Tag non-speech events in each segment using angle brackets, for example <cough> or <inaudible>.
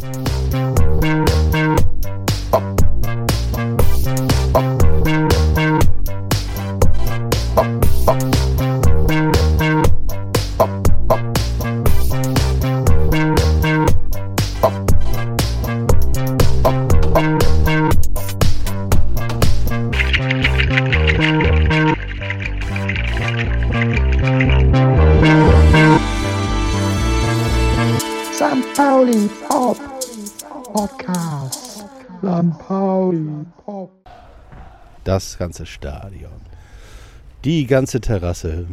St. Das ganze Stadion. Die ganze Terrasse.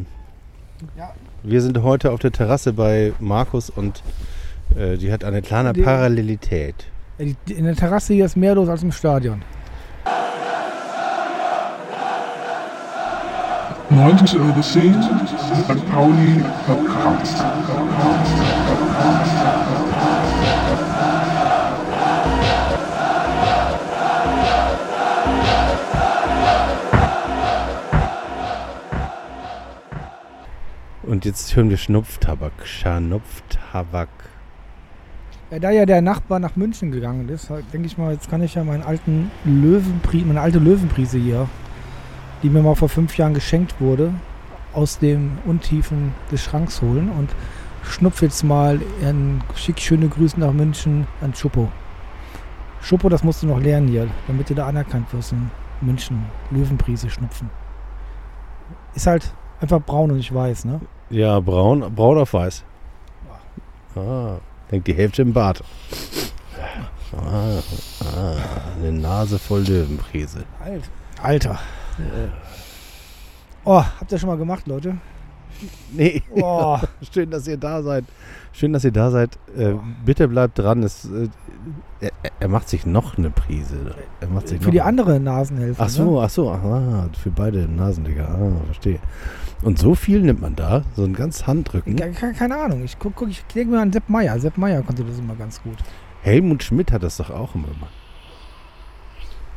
Ja. Wir sind heute auf der Terrasse bei Markus und äh, die hat eine kleine Die- Parallelität. Die- In der Terrasse hier ist mehr los als im Stadion. 90 Euro 10, St. Pauli Podcast. Jetzt hören wir Schnupftabak. Schnupftabak. Da ja der Nachbar nach München gegangen ist, denke ich mal, jetzt kann ich ja meinen alten Löwenpri meine alte Löwenprise hier, die mir mal vor fünf Jahren geschenkt wurde, aus den Untiefen des Schranks holen und schnupf jetzt mal ein schick schöne Grüße nach München an Schuppo. Schuppo, das musst du noch lernen hier, damit du da anerkannt wirst in München. Löwenprise schnupfen. Ist halt einfach braun und nicht weiß, ne? Ja, braun, braun auf weiß. Ah, denkt die Hälfte im Bart. Ah, ah, eine Nase voll Löwenprise. Alt. Alter. Oh, habt ihr schon mal gemacht, Leute? Nee, Oh. <laughs> schön, dass ihr da seid. Schön, dass ihr da seid. Äh, bitte bleibt dran. Es, äh, er, er macht sich noch eine Prise. Er macht sich Für die andere Nasenhälfte. Ach so, ach so, ah, für beide Nasendinger. Ah, verstehe. Und so viel nimmt man da? So ein ganz Handrücken? Ne? Ke- Keine Ahnung. Ich guck, guck ich denke mir an Sepp Meier. Sepp Meier konnte das immer ganz gut. Helmut Schmidt hat das doch auch immer gemacht.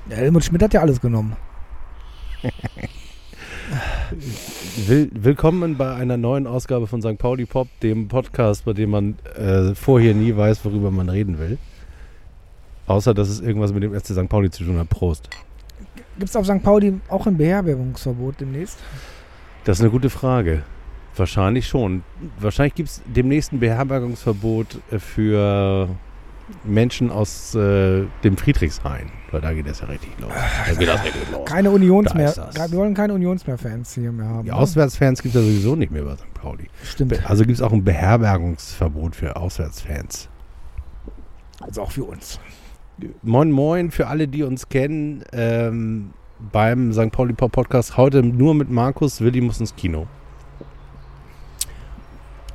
Der Helmut Schmidt hat ja alles genommen. <laughs> Will, willkommen bei einer neuen Ausgabe von St. Pauli Pop, dem Podcast, bei dem man äh, vorher nie weiß, worüber man reden will. Außer, dass es irgendwas mit dem FC St. Pauli zu tun hat. Prost. Gibt es auf St. Pauli auch ein Beherbergungsverbot demnächst? Das ist eine gute Frage. Wahrscheinlich schon. Wahrscheinlich gibt es demnächst ein Beherbergungsverbot äh, für Menschen aus äh, dem Friedrichshain. Weil da geht das ja richtig los. Da geht das richtig los. Keine Unions mehr. Wir wollen keine Unionsmehr-Fans hier mehr haben. Die ne? Auswärtsfans gibt es ja sowieso nicht mehr bei St. Pauli. Stimmt. Also gibt es auch ein Beherbergungsverbot für Auswärtsfans. Also auch für uns. Moin Moin für alle, die uns kennen. Ähm, beim St. Pauli Pop Podcast heute nur mit Markus. Willi muss ins Kino.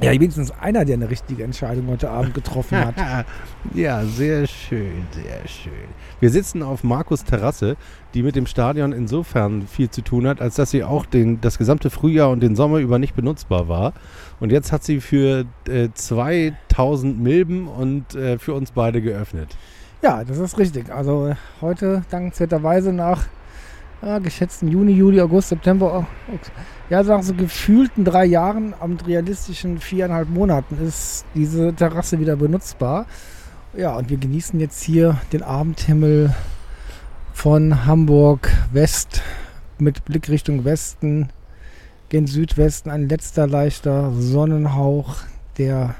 Ja, wenigstens einer, der eine richtige Entscheidung heute Abend getroffen hat. <laughs> ja, sehr schön, sehr schön. Wir sitzen auf Markus Terrasse, die mit dem Stadion insofern viel zu tun hat, als dass sie auch den, das gesamte Frühjahr und den Sommer über nicht benutzbar war. Und jetzt hat sie für äh, 2000 Milben und äh, für uns beide geöffnet. Ja, das ist richtig. Also äh, heute dankenswerterweise nach äh, geschätzten Juni, Juli, August, September, oh, ja, nach so gefühlten drei Jahren, am realistischen viereinhalb Monaten ist diese Terrasse wieder benutzbar. Ja, und wir genießen jetzt hier den Abendhimmel von Hamburg West mit Blick Richtung Westen, gen Südwesten, ein letzter leichter Sonnenhauch, der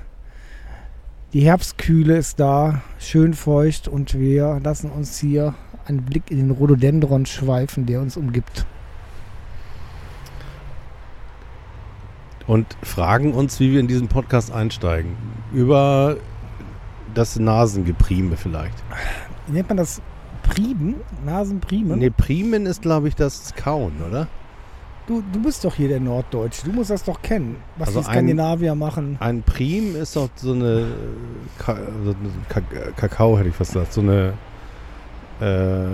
die Herbstkühle ist da, schön feucht und wir lassen uns hier einen Blick in den Rhododendron schweifen, der uns umgibt. und fragen uns, wie wir in diesen Podcast einsteigen. Über das Nasengeprime vielleicht. Nennt man das? Prieben? Nasenpriemen? Ne, Primen ist, glaube ich, das Kauen, oder? Du, du bist doch hier der Norddeutsche, du musst das doch kennen, was Also die ein- Skandinavier machen. Ein Prim ist doch so eine, Ka Kakao, hätte ich fast gesagt, so eine äh,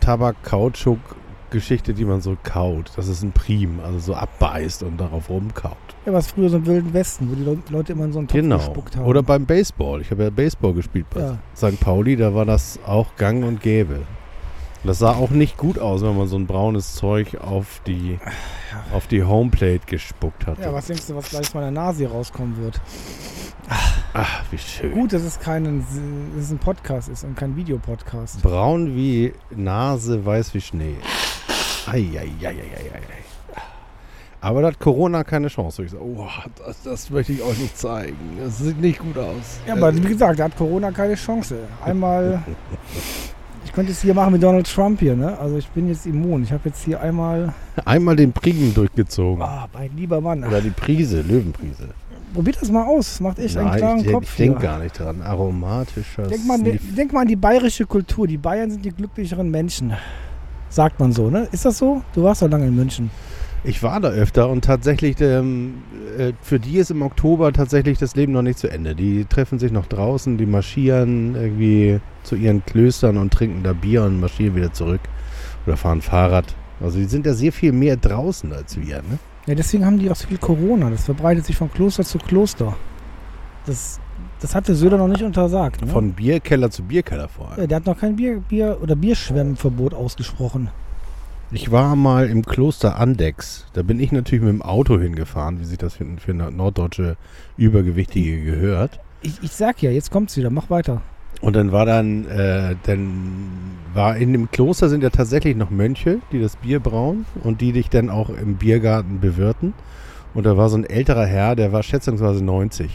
Tabak-Kautschuk-Geschichte, die man so kaut. Das ist ein Prim, also so abbeißt und darauf rumkaut. Ja, was früher so im Wilden Westen, wo die Leu- Leute immer in so einen Topf Genau. gespuckt haben. Oder beim Baseball. Ich habe ja Baseball gespielt bei Ja. St. Pauli, da war das auch gang und gäbe. Das sah auch nicht gut aus, wenn man so ein braunes Zeug auf die, auf die Homeplate gespuckt hat. ja, was denkst du, was gleich aus meiner Nase rauskommen wird? Ach, wie schön. Gut, dass es kein, dass es ein Podcast ist und kein Videopodcast. Braun wie Nase, weiß wie Schnee. Eieieiei. Aber da hat Corona keine Chance. Ich sage, oh, das, das möchte ich euch nicht zeigen. Das sieht nicht gut aus. Ja, aber wie gesagt, da hat Corona keine Chance. Einmal, <laughs> ich könnte es hier machen mit Donald Trump hier, ne? Also ich bin jetzt immun. Ich habe jetzt hier einmal, Einmal den Prigen durchgezogen. ah, mein lieber Mann. Oder die Prise, Löwenprise. Probiert das mal aus. Macht echt einen Nein, klaren ich, Kopf ich denke gar nicht dran. Aromatischer Denk mal, Sniff. denk mal an die bayerische Kultur. Die Bayern sind die glücklicheren Menschen. Sagt man so, ne? Ist das so? Du warst doch lange in München. Ich war da öfter und tatsächlich, ähm, äh, für die ist im Oktober tatsächlich das Leben noch nicht zu Ende. Die treffen sich noch draußen, die marschieren irgendwie zu ihren Klöstern und trinken da Bier und marschieren wieder zurück oder fahren Fahrrad. Also die sind ja sehr viel mehr draußen als wir. Ne? Ja, deswegen haben die auch so viel Corona. Das verbreitet sich von Kloster zu Kloster. Das, das hatte Söder noch nicht untersagt. Ne? Von Bierkeller zu Bierkeller vor Ja, allem. der hat noch kein Bier, Bier oder Bierschwemmverbot ausgesprochen. Ich war mal im Kloster Andex. Da bin ich natürlich mit dem Auto hingefahren, wie sich das für, für eine norddeutsche Übergewichtige gehört. Ich, ich sag ja, jetzt kommt's wieder, mach weiter. Und dann war dann, äh, dann war in dem Kloster sind ja tatsächlich noch Mönche, die das Bier brauen und die dich dann auch im Biergarten bewirten. Und da war so ein älterer Herr, der war schätzungsweise 90.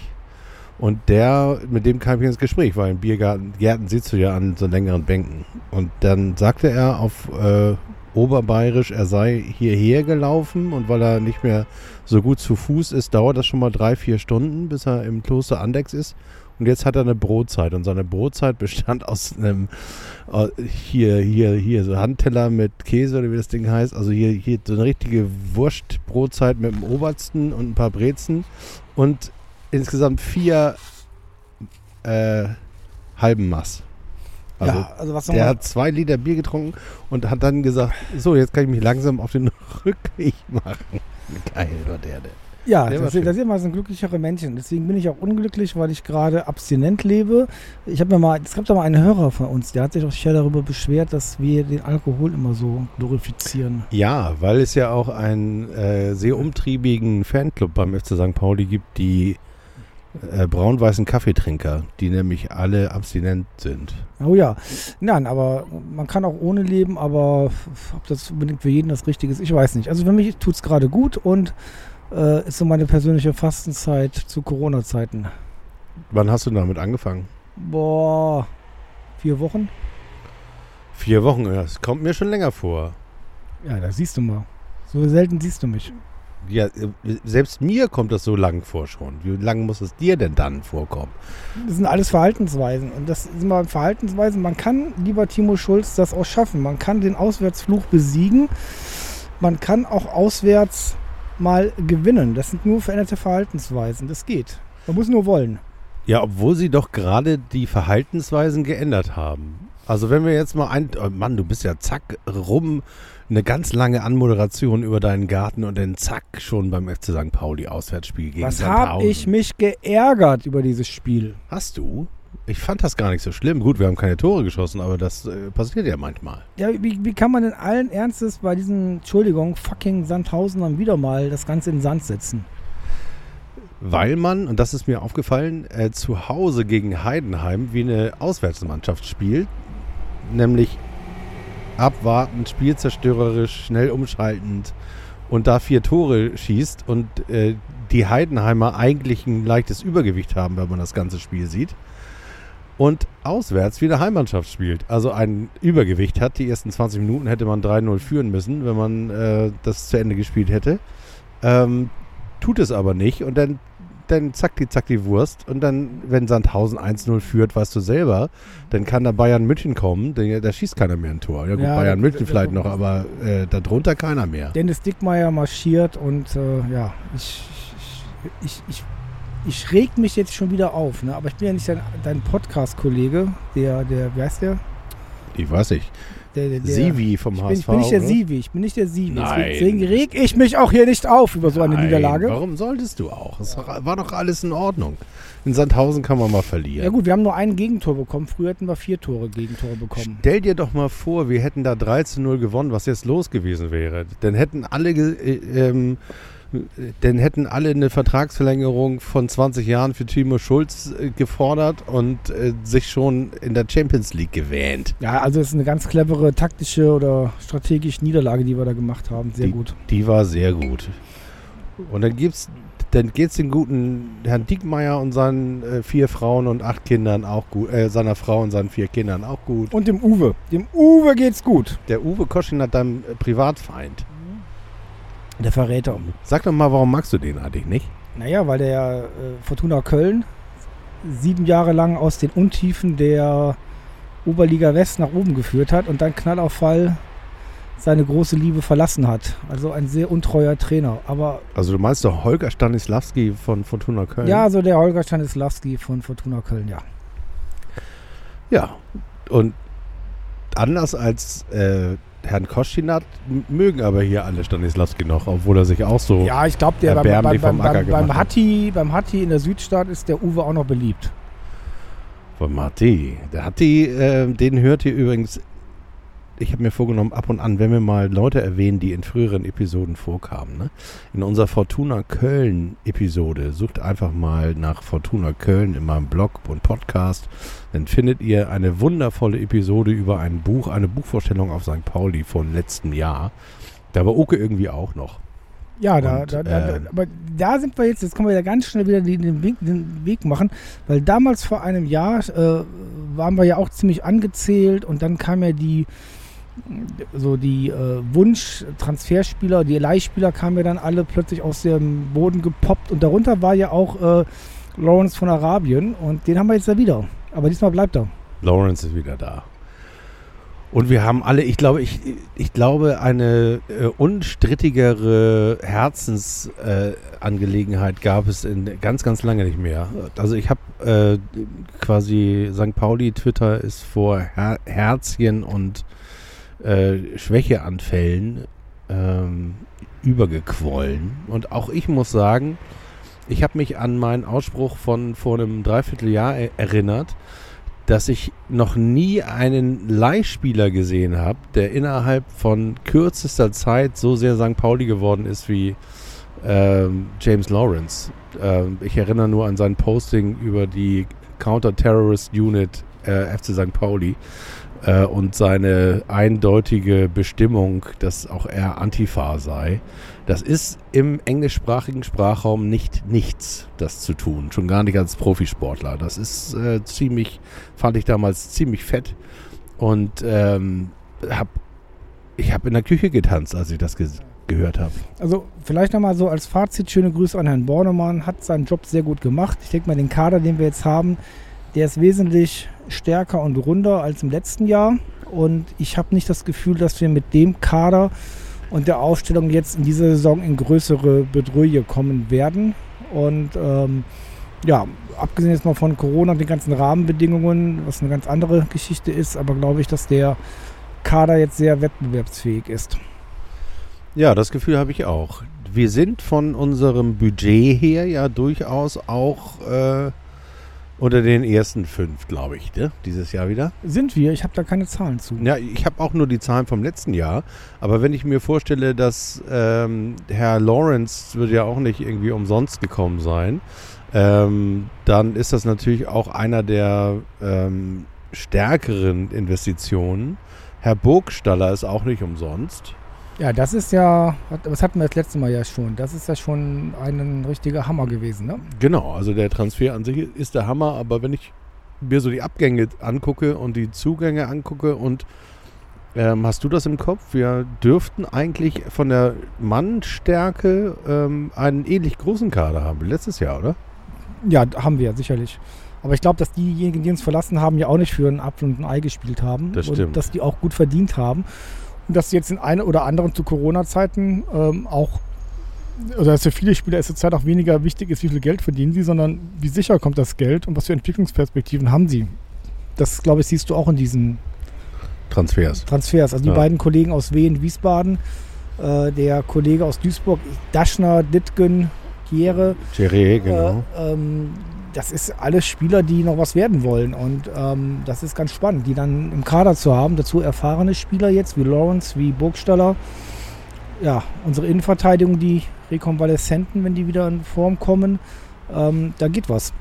Und der, mit dem kam ich ins Gespräch, weil im Biergarten, Gärten sitzt du ja an so längeren Bänken. Und dann sagte er auf äh, Oberbayerisch, er sei hierher gelaufen und weil er nicht mehr so gut zu Fuß ist, dauert das schon mal drei, vier Stunden, bis er im Kloster Andex ist. Und jetzt hat er eine Brotzeit und seine Brotzeit bestand aus einem äh, hier, hier, hier, so Handteller mit Käse oder wie das Ding heißt. Also hier, hier so eine richtige Wurstbrotzeit mit dem Obersten und ein paar Brezen und insgesamt vier äh, halben Maß. Also ja, also was der hat zwei Liter Bier getrunken und hat dann gesagt, so, jetzt kann ich mich langsam auf den <laughs> Rückweg machen. Geil war der, der. ja, das, das sind immer so glücklichere Menschen. Deswegen bin ich auch unglücklich, weil ich gerade abstinent lebe. Ich habe mir mal, es gab da mal einen Hörer von uns, der hat sich auch sicher darüber beschwert, dass wir den Alkohol immer so glorifizieren. Ja, weil es ja auch einen äh, sehr umtriebigen Fanclub beim FC St. Pauli gibt, die äh, braun-weißen Kaffeetrinker, die nämlich alle abstinent sind. Oh ja, nein, aber man kann auch ohne leben, aber ob das unbedingt für jeden das Richtige ist, ich weiß nicht. Also für mich tut es gerade gut und äh, ist so meine persönliche Fastenzeit zu Corona-Zeiten. Wann hast du damit angefangen? Boah, vier Wochen? Vier Wochen, das kommt mir schon länger vor. Ja, da siehst du mal. So selten siehst du mich. Ja, äh, selbst mir kommt das so lang vor schon. Wie lange muss es dir denn dann vorkommen? Das sind alles Verhaltensweisen. Und das sind mal Verhaltensweisen. Man kann, lieber Timo Schulz, das auch schaffen. Man kann den Auswärtsfluch besiegen. Man kann auch auswärts mal gewinnen. Das sind nur veränderte Verhaltensweisen. Das geht. Man muss nur wollen. Ja, obwohl sie doch gerade die Verhaltensweisen geändert haben. Also wenn wir jetzt mal ein... Oh Mann, du bist ja zack rum, eine ganz lange Anmoderation über deinen Garten und dann zack schon beim FC St. Pauli Auswärtsspiel gegen Was habe ich mich geärgert über dieses Spiel? Hast du? Ich fand das gar nicht so schlimm. Gut, wir haben keine Tore geschossen, aber das äh, passiert ja manchmal. Ja, wie, wie kann man denn allen Ernstes bei diesen, Entschuldigung, fucking Sandhausenern wieder mal das Ganze in den Sand setzen? Weil man, und das ist mir aufgefallen, äh, zu Hause gegen Heidenheim wie eine Auswärtsmannschaft spielt. Nämlich abwartend, spielzerstörerisch, schnell umschaltend und da vier Tore schießt und äh, die Heidenheimer eigentlich ein leichtes Übergewicht haben, wenn man das ganze Spiel sieht. Und auswärts wie eine Heimmannschaft spielt. Also ein Übergewicht hat. Die ersten 20 Minuten hätte man 3-0 führen müssen, wenn man äh, das zu Ende gespielt hätte. Ähm, tut es aber nicht. Und dann, dann zack die, zack die Wurst. Und dann, wenn Sandhausen 1-0 führt, weißt du selber, dann kann da Bayern München kommen. Da, da schießt keiner mehr ein Tor. Ja gut, Ja, Bayern München vielleicht noch, aber äh, darunter keiner mehr. Dennis Dickmeyer marschiert und äh, ja, ich, ich, ich, ich, ich reg mich jetzt schon wieder auf, ne? aber ich bin ja nicht dein, dein Podcast-Kollege, der, der, wie heißt der? Ich weiß nicht. Der, der der- Sivi vom Ich bin, HSV. ich bin nicht der oder? Sivi, ich bin nicht der Sivi. Nein. Deswegen reg ich mich auch hier nicht auf über so eine Nein, Niederlage. Warum solltest du auch? Es war doch alles in Ordnung. In Sandhausen kann man mal verlieren. Ja gut, wir haben nur ein Gegentor bekommen. Früher hätten wir vier Tore Gegentore bekommen. Stell dir doch mal vor, wir hätten da 3 zu 0 gewonnen, was jetzt los gewesen wäre. Dann hätten alle äh, ähm, Denn hätten alle eine Vertragsverlängerung von 20 Jahren für Timo Schulz äh, gefordert und äh, sich schon in der Champions League gewähnt. Ja, also es ist eine ganz clevere taktische oder strategische Niederlage, die wir da gemacht haben. Sehr die, gut. Die war sehr gut. Und dann gibt's, dann geht's den guten Herrn Diekmeyer und seinen äh, vier Frauen und acht Kindern auch gut, äh, seiner Frau und seinen vier Kindern auch gut. Und dem Uwe. Dem Uwe geht's gut. Der Uwe Koschin hat deinem äh, Privatfeind. Der Verräter. Sag doch mal, warum magst du den eigentlich nicht? Naja, weil der äh, Fortuna Köln sieben Jahre lang aus den Untiefen der Oberliga West nach oben geführt hat und dann Knallauffall seine große Liebe verlassen hat. Also ein sehr untreuer Trainer. Aber Also du meinst doch Holger Stanislawski von Fortuna Köln? ja, so der Holger Stanislawski von Fortuna Köln, ja. Ja. Und anders als äh, Herrn Koschinat mögen aber hier alle Stanislawski noch, obwohl er sich auch so... Ja, ich glaube, der beim, beim, beim, vom beim, beim, hat. Hatti, beim Hatti in der Südstadt ist der Uwe auch noch beliebt. Von Marti. Der Hatti, äh, den hört ihr übrigens. Ich habe mir vorgenommen, ab und an, wenn wir mal Leute erwähnen, die in früheren Episoden vorkamen. Ne? In unserer Fortuna Köln-Episode, sucht einfach mal nach Fortuna Köln in meinem Blog und Podcast. Dann findet ihr eine wundervolle Episode über ein Buch, eine Buchvorstellung auf St. Pauli von letztem Jahr. Da war Oke irgendwie auch noch. Ja, da, Und, da, da, äh, aber da sind wir jetzt, jetzt können wir ja ganz schnell wieder den, den, Weg, den Weg machen, weil damals vor einem Jahr äh, waren wir ja auch ziemlich angezählt und dann kam ja die so die äh, Wunsch-Transferspieler, die Leihspieler kamen ja dann alle plötzlich aus dem Boden gepoppt und darunter war ja auch äh, Lawrence von Arabien und den haben wir jetzt ja wieder. Aber diesmal bleibt er. Lawrence ist wieder da. Und wir haben alle, ich glaube, ich, ich glaube, eine äh, unstrittigere Herzensangelegenheit äh, gab es in ganz, ganz lange nicht mehr. Also ich habe äh, quasi St. Pauli Twitter ist vor Her Herzchen und äh, Schwächeanfällen ähm, übergequollen. Und auch ich muss sagen, ich habe mich an meinen Ausspruch von vor einem Dreivierteljahr er erinnert, dass ich noch nie einen Leihspieler gesehen habe, der innerhalb von kürzester Zeit so sehr St. Pauli geworden ist wie ähm, James Lawrence. Ähm, ich erinnere nur an sein Posting über die Counter-Terrorist Unit äh, FC St. Pauli äh, und seine eindeutige Bestimmung, dass auch er Antifa sei. Das ist im englischsprachigen Sprachraum nicht nichts, das zu tun. Schon gar nicht als Profisportler. Das ist äh, ziemlich, fand ich damals ziemlich fett. Und ähm, hab, ich habe in der Küche getanzt, als ich das ge gehört habe. Also vielleicht nochmal so als Fazit, schöne Grüße an Herrn Bornemann, hat seinen Job sehr gut gemacht. Ich denke mal, den Kader, den wir jetzt haben, der ist wesentlich stärker und runder als im letzten Jahr. Und ich habe nicht das Gefühl, dass wir mit dem Kader und der Aufstellung jetzt in dieser Saison in größere Bedrohung kommen werden. Und ähm, ja, abgesehen jetzt mal von Corona und den ganzen Rahmenbedingungen, was eine ganz andere Geschichte ist, aber glaube ich, dass der Kader jetzt sehr wettbewerbsfähig ist. Ja, das Gefühl habe ich auch. Wir sind von unserem Budget her ja durchaus auch äh, unter den ersten fünf, glaube ich, ne? dieses Jahr wieder. Sind wir? Ich habe da keine Zahlen zu. Ja, ich habe auch nur die Zahlen vom letzten Jahr. Aber wenn ich mir vorstelle, dass ähm, Herr Lawrence wird ja auch nicht irgendwie umsonst gekommen sein, ähm, dann ist das natürlich auch einer der ähm, stärkeren Investitionen. Herr Burgstaller ist auch nicht umsonst. Ja, das ist ja, das hatten wir das letzte Mal ja schon. Das ist ja schon ein richtiger Hammer gewesen, ne? Genau, also der Transfer an sich ist der Hammer, aber wenn ich mir so die Abgänge angucke und die Zugänge angucke und ähm, hast du das im Kopf? Wir dürften eigentlich von der Mannstärke ähm, einen ähnlich großen Kader haben wie letztes Jahr, oder? Ja, haben wir sicherlich. Aber ich glaube, dass diejenigen, die uns verlassen haben, ja auch nicht für einen Apfel und ein Ei gespielt haben. Das Und stimmt. dass die auch gut verdient haben. Dass jetzt in einen oder anderen zu Corona-Zeiten ähm, auch, oder dass für viele Spieler es zurzeit auch weniger wichtig ist, wie viel Geld verdienen sie, sondern wie sicher kommt das Geld und was für Entwicklungsperspektiven haben sie. Das, glaube ich, siehst du auch in diesen Transfers. Transfers. Also die Ja. beiden Kollegen aus Wien, Wiesbaden, äh, der Kollege aus Duisburg, Daschner, Dittgen, Giere. Thierry, genau. Äh, ähm, das ist alles Spieler, die noch was werden wollen. Und ähm, das ist ganz spannend, die dann im Kader zu haben. Dazu erfahrene Spieler jetzt, wie Lawrence, wie Burgstaller. Ja, unsere Innenverteidigung, die Rekonvaleszenten, wenn die wieder in Form kommen. Ähm, da geht was.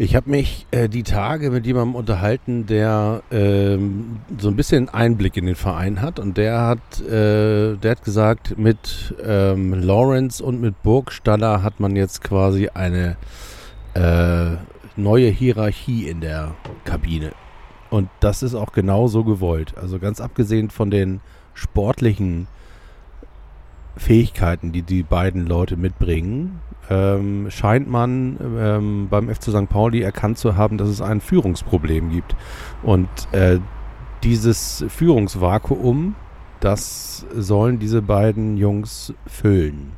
Ich habe mich äh, die Tage mit jemandem unterhalten, der ähm, so ein bisschen Einblick in den Verein hat und der hat, äh, der hat gesagt, mit ähm, Lawrence und mit Burgstaller hat man jetzt quasi eine äh, neue Hierarchie in der Kabine. Und das ist auch genau so gewollt. Also ganz abgesehen von den sportlichen Fähigkeiten, die die beiden Leute mitbringen, ähm, scheint man ähm, beim FC St. Pauli erkannt zu haben, dass es ein Führungsproblem gibt. Und äh, dieses Führungsvakuum, das sollen diese beiden Jungs füllen.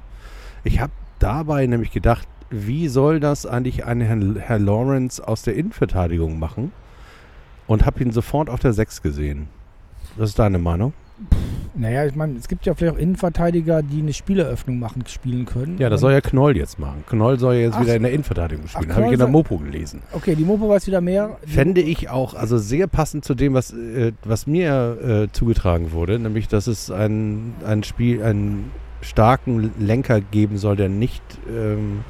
Ich habe dabei nämlich gedacht, wie soll das eigentlich ein Herr, Herr Lawrence aus der Innenverteidigung machen? Und habe ihn sofort auf der 6 gesehen. Was ist deine Meinung? Naja, ich meine, es gibt ja vielleicht auch Innenverteidiger, die eine Spieleröffnung machen, spielen können. Ja, das soll ja Knoll jetzt machen. Knoll soll ja jetzt Ach, wieder in der Innenverteidigung spielen. Habe ich in der Mopo gelesen. Okay, die Mopo weiß wieder mehr. Fände ich auch, also sehr passend zu dem, was, äh, was mir äh, zugetragen wurde, nämlich, dass es ein, ein Spiel, einen starken Lenker geben soll, der nicht ähm,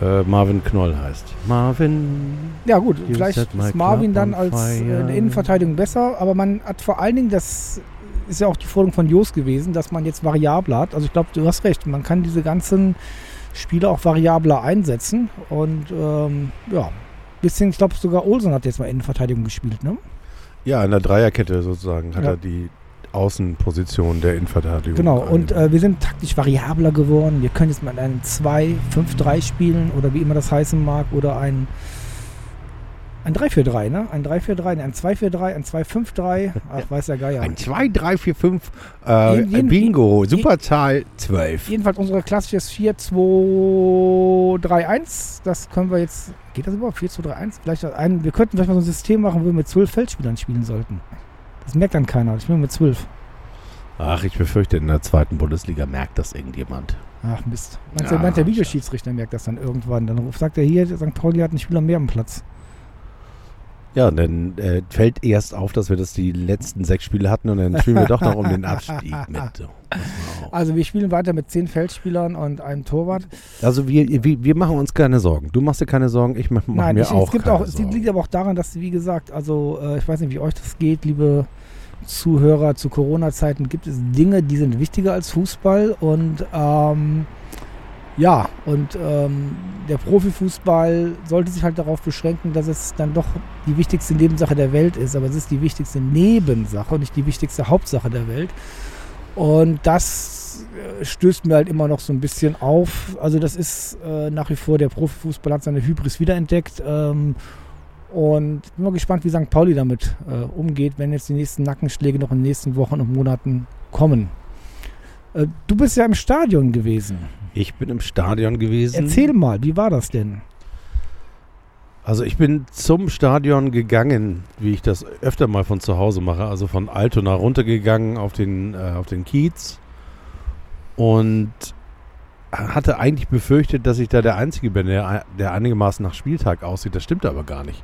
äh, Marvin Knoll heißt. Marvin. Ja gut, vielleicht ist Marvin dann als äh, Innenverteidigung besser, aber man hat vor allen Dingen, das ist ja auch die Forderung von Jos gewesen, dass man jetzt variabler hat. Also ich glaube, du hast recht, man kann diese ganzen Spieler auch variabler einsetzen und ähm, ja, bisschen, ich glaube sogar Olsen hat jetzt mal Innenverteidigung gespielt, ne? Ja, in der Dreierkette sozusagen hat Ja. er die Außenposition der Innenverteidigung. Genau, und äh, wir sind taktisch variabler geworden. Wir können jetzt mit einem 2-5-3 spielen oder wie immer das heißen mag oder ein, ein 3-4-3, ne? Ein 3-4-3, ne, ein 2-4-3, ein 2-5-3. Ach, weiß der Geier. Ein 2, 3, 4, 5, äh, Jeden- jeden- Bingo, Superzahl 12. Jedenfalls unser klassisches 4-2-3-1. Das können wir jetzt. Geht das überhaupt? 4-2-3-1? Vielleicht ein, wir könnten vielleicht mal so ein System machen, wo wir mit zwölf Feldspielern spielen sollten. Das merkt dann keiner. Ich bin mit zwölf. Ach, ich befürchte, in der zweiten Bundesliga merkt das irgendjemand. Ach Mist. Meinst Ja, du, meint der Videoschiedsrichter merkt das dann irgendwann? Dann ruft, sagt er hier, St. Pauli hat einen Spieler mehr am Platz. Ja, und dann äh, fällt erst auf, dass wir das die letzten sechs Spiele hatten und dann spielen wir doch noch um den Abstieg <laughs> mit. Also wir spielen weiter mit zehn Feldspielern und einem Torwart. Also wir, wir, wir machen uns keine Sorgen. Du machst dir keine Sorgen, ich mache mach mir ich, auch es gibt keine auch, es Sorgen. liegt aber auch daran, dass, wie gesagt, also äh, ich weiß nicht, wie euch das geht, liebe Zuhörer, zu Corona-Zeiten gibt es Dinge, die sind wichtiger als Fußball und ähm, ja, und ähm, der Profifußball sollte sich halt darauf beschränken, dass es dann doch die wichtigste Nebensache der Welt ist, aber es ist die wichtigste Nebensache und nicht die wichtigste Hauptsache der Welt. Und das äh, stößt mir halt immer noch so ein bisschen auf. Also das ist äh, nach wie vor, der Profifußball hat seine Hybris wiederentdeckt. Ähm, und ich bin mal gespannt, wie St. Pauli damit äh, umgeht, wenn jetzt die nächsten Nackenschläge noch in den nächsten Wochen und Monaten kommen. Äh, du bist ja im Stadion gewesen. Ich bin im Stadion gewesen. Erzähl mal, wie war das denn? Also ich bin zum Stadion gegangen, wie ich das öfter mal von zu Hause mache. Also von Altona runtergegangen auf den, äh, auf den Kiez. Und hatte eigentlich befürchtet, dass ich da der Einzige bin, der, der einigermaßen nach Spieltag aussieht. Das stimmt aber gar nicht.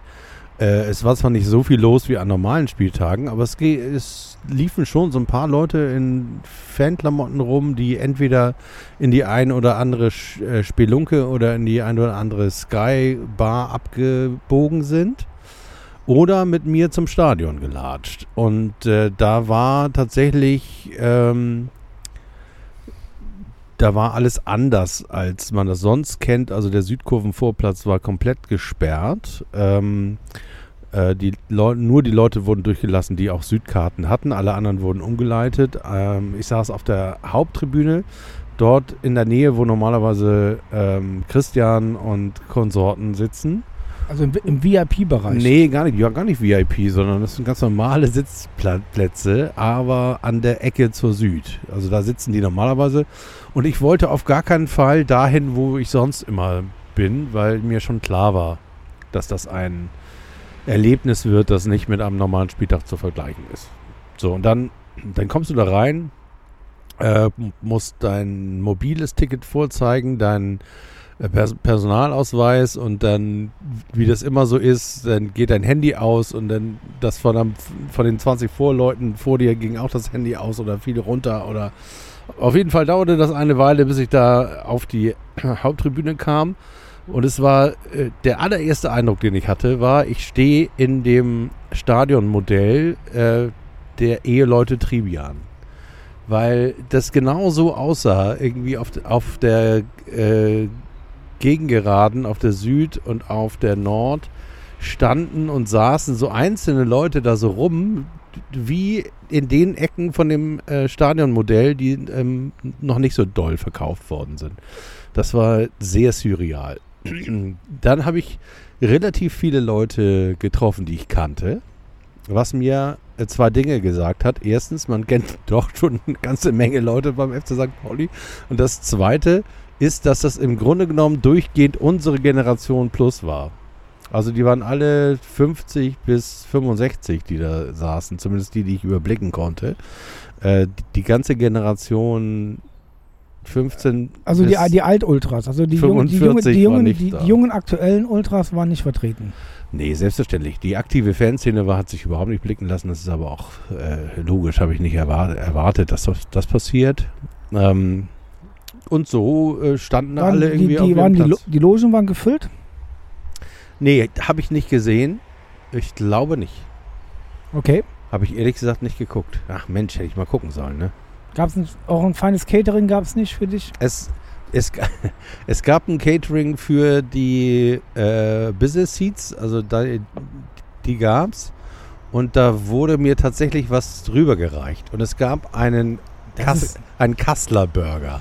Äh, es war zwar nicht so viel los wie an normalen Spieltagen, aber es, es liefen schon so ein paar Leute in Fanklamotten rum, die entweder in die ein oder andere Sch- äh, Spelunke oder in die ein oder andere Sky Bar abgebogen sind oder mit mir zum Stadion gelatscht. Und äh, da war tatsächlich, ähm, da war alles anders, als man das sonst kennt. Also der Südkurvenvorplatz war komplett gesperrt. Ähm, äh, die nur die Leute wurden durchgelassen, die auch Südkarten hatten. Alle anderen wurden umgeleitet. Ähm, ich saß auf der Haupttribüne, dort in der Nähe, wo normalerweise ähm, Christian und Konsorten sitzen. Also im, im VIP-Bereich. Nee, gar nicht, ja, gar nicht VIP, sondern das sind ganz normale Sitzplätze, aber an der Ecke zur Süd. Also da sitzen die normalerweise. Und ich wollte auf gar keinen Fall dahin, wo ich sonst immer bin, weil mir schon klar war, dass das ein Erlebnis wird, das nicht mit einem normalen Spieltag zu vergleichen ist. So, und dann, dann kommst du da rein, äh, musst dein mobiles Ticket vorzeigen, dein Personalausweis und dann, wie das immer so ist, dann geht dein Handy aus und dann das von, einem, von den 20 Vorleuten vor dir ging auch das Handy aus oder fiel runter oder Auf jeden Fall dauerte das eine Weile, bis ich da auf die <clears throat> Haupttribüne kam. Und es war äh, der allererste Eindruck, den ich hatte, war, ich stehe in dem Stadionmodell äh, der Eheleute Trivian. Weil das genau so aussah, irgendwie auf, auf der äh, Gegengeraden, auf der Süd und auf der Nord standen und saßen so einzelne Leute da so rum, wie in den Ecken von dem äh, Stadionmodell, die ähm, noch nicht so doll verkauft worden sind. Das war sehr surreal. <clears throat> Dann habe ich relativ viele Leute getroffen, die ich kannte, was mir äh, zwei Dinge gesagt hat. Erstens, man kennt <laughs> doch schon eine ganze Menge Leute beim FC St. Pauli. Und das Zweite ist, dass das im Grunde genommen durchgehend unsere Generation plus war. Also die waren alle 50 bis 65, die da saßen, zumindest die, die ich überblicken konnte. Äh, die ganze Generation 15. Also die, die Altultras, also die, jungen, die, jungen, die, jungen, die, die jungen aktuellen Ultras waren nicht vertreten. Nee, selbstverständlich. Die aktive Fanszene war, hat sich überhaupt nicht blicken lassen. Das ist aber auch äh, logisch, habe ich nicht erwartet, erwartet, dass das, das passiert. Ähm, und so äh, standen waren alle irgendwie die, die, auf waren Platz. die, Lo die Logen waren gefüllt? Nee, habe ich nicht gesehen. Ich glaube nicht. Okay. Habe ich ehrlich gesagt nicht geguckt. Ach Mensch, hätte ich mal gucken sollen, ne? Gab es auch ein feines Catering, gab es nicht für dich? Es, es, <laughs> es gab ein Catering für die äh, Business Seats, also da, die gab's. Und da wurde mir tatsächlich was drüber gereicht. Und es gab einen, Kass, einen Kassler Burger.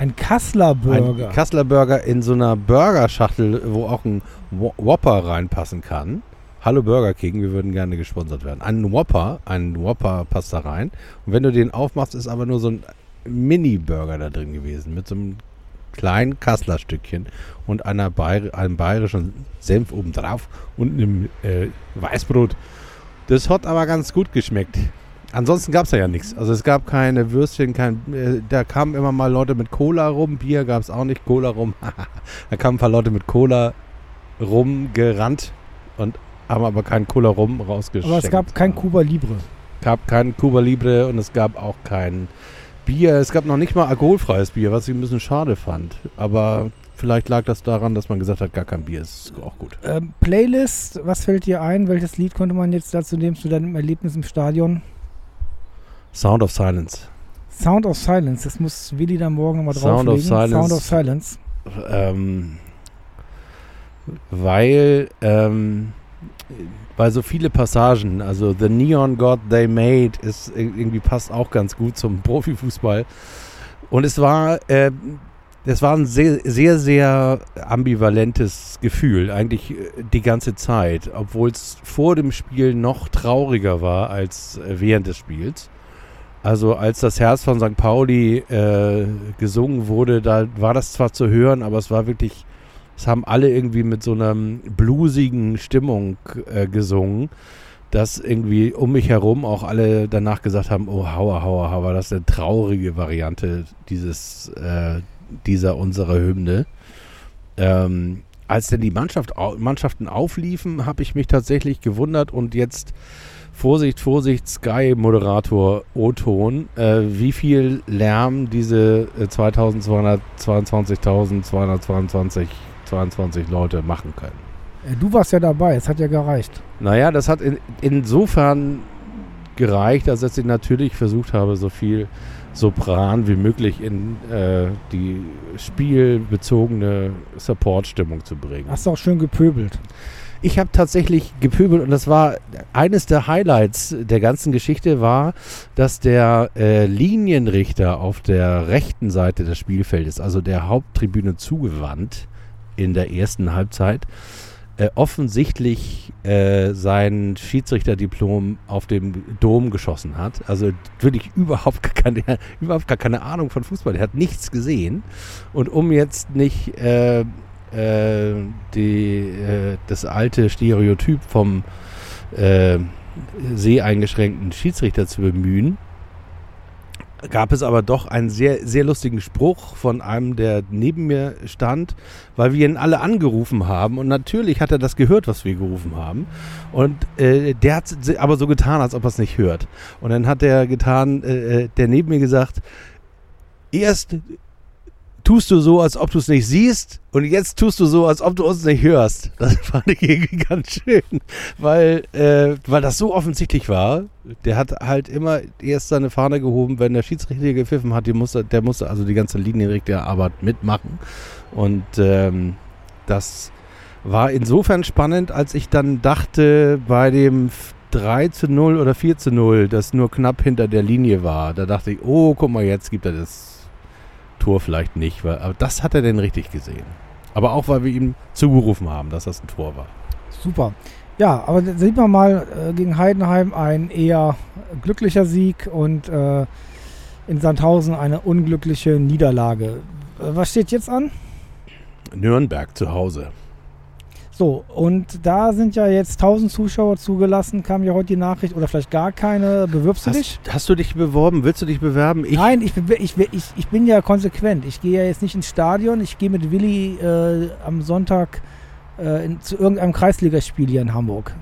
Ein Kassler Burger. Ein Kassler Burger in so einer Burgerschachtel, wo auch ein Wh- Whopper reinpassen kann. Hallo Burger King, wir würden gerne gesponsert werden. Ein Whopper, ein Whopper passt da rein. Und wenn du den aufmachst, ist aber nur so ein Mini-Burger da drin gewesen. Mit so einem kleinen Kassler-Stückchen und einer Bayer einem bayerischen Senf obendrauf und einem äh, Weißbrot. Das hat aber ganz gut geschmeckt. Ansonsten gab es da ja nichts. Also es gab keine Würstchen, kein, äh, da kamen immer mal Leute mit Cola rum, Bier gab es auch nicht, Cola rum. <laughs> da kamen ein paar Leute mit Cola rumgerannt und haben aber keinen Cola rum rausgeschickt. Aber es gab kein Cuba Libre. gab kein Cuba Libre und es gab auch kein Bier. Es gab noch nicht mal alkoholfreies Bier, was ich ein bisschen schade fand. Aber vielleicht lag das daran, dass man gesagt hat, gar kein Bier ist auch gut. Ähm, Playlist, was fällt dir ein? Welches Lied konnte man jetzt dazu nehmen zu deinem Erlebnis im Stadion? Sound of Silence. Sound of Silence, das muss Willi dann morgen nochmal Sound of drauflegen. Silence. Sound of Silence. ähm, weil, ähm, weil so viele Passagen, also The Neon God They Made ist ir- irgendwie passt auch ganz gut zum <laughs> Profifußball. Und es war, äh, es war ein sehr, sehr, sehr ambivalentes Gefühl, eigentlich äh, die ganze Zeit, obwohl es vor dem Spiel noch trauriger war als äh, während des Spiels. Also als das Herz von St. Pauli äh, gesungen wurde, da war das zwar zu hören, aber es war wirklich, es haben alle irgendwie mit so einer bluesigen Stimmung äh, gesungen, dass irgendwie um mich herum auch alle danach gesagt haben, oh hauer, hauer, hauer, das ist eine traurige Variante dieses, äh, dieser unserer Hymne. Ähm, als denn die Mannschaft, Mannschaften aufliefen, habe ich mich tatsächlich gewundert und jetzt Vorsicht, Vorsicht, Sky-Moderator O-Ton, äh, wie viel Lärm diese äh, 2222.222 22 Leute machen können. Äh, Du warst ja dabei, es hat ja gereicht. Naja, das hat in, insofern gereicht, als dass ich natürlich versucht habe, so viel Sopran wie möglich in äh, die spielbezogene Support-Stimmung zu bringen. Hast du auch schön gepöbelt. Ich habe tatsächlich gepöbelt und das war eines der Highlights der ganzen Geschichte war, dass der äh, Linienrichter auf der rechten Seite des Spielfeldes, also der Haupttribüne zugewandt in der ersten Halbzeit, äh, offensichtlich äh, sein Schiedsrichterdiplom auf dem Dom geschossen hat. Also wirklich überhaupt gar keine, überhaupt gar keine Ahnung von Fußball. Er hat nichts gesehen. Und um jetzt nicht äh, äh, die, äh, das alte Stereotyp vom äh, seheingeschränkten Schiedsrichter zu bemühen, gab es aber doch einen sehr, sehr lustigen Spruch von einem, der neben mir stand, weil wir ihn alle angerufen haben. Und natürlich hat er das gehört, was wir gerufen haben. Und äh, der hat aber so getan, als ob er es nicht hört. Und dann hat der getan, äh, der neben mir gesagt, erst tust du so, als ob du es nicht siehst und jetzt tust du so, als ob du uns nicht hörst. <laughs> Das fand ich irgendwie ganz schön, weil, äh, weil das so offensichtlich war. Der hat halt immer erst seine Fahne gehoben, wenn der Schiedsrichter gepfiffen hat. Die musste, der musste also die ganze Linienrichterarbeit mitmachen. Und ähm, das war insofern spannend, als ich dann dachte, bei dem 3 zu 0 oder 4 zu 0, das nur knapp hinter der Linie war, da dachte ich, oh, guck mal, jetzt gibt er das Tor vielleicht nicht. Weil, aber das hat er denn richtig gesehen. Aber auch, weil wir ihm zugerufen haben, dass das ein Tor war. Super. Ja, aber sieht man mal äh, gegen Heidenheim ein eher glücklicher Sieg und äh, in Sandhausen eine unglückliche Niederlage. Äh, was steht jetzt an? Nürnberg zu Hause. So, und da sind ja jetzt 1000 Zuschauer zugelassen, kam ja heute die Nachricht, oder vielleicht gar keine. Bewirbst du dich? Hast, hast du dich beworben? Willst du dich bewerben? Ich Nein, ich, ich, ich, ich bin ja konsequent. Ich gehe ja jetzt nicht ins Stadion. Ich gehe mit Willi äh, am Sonntag äh, in, zu irgendeinem Kreisligaspiel hier in Hamburg.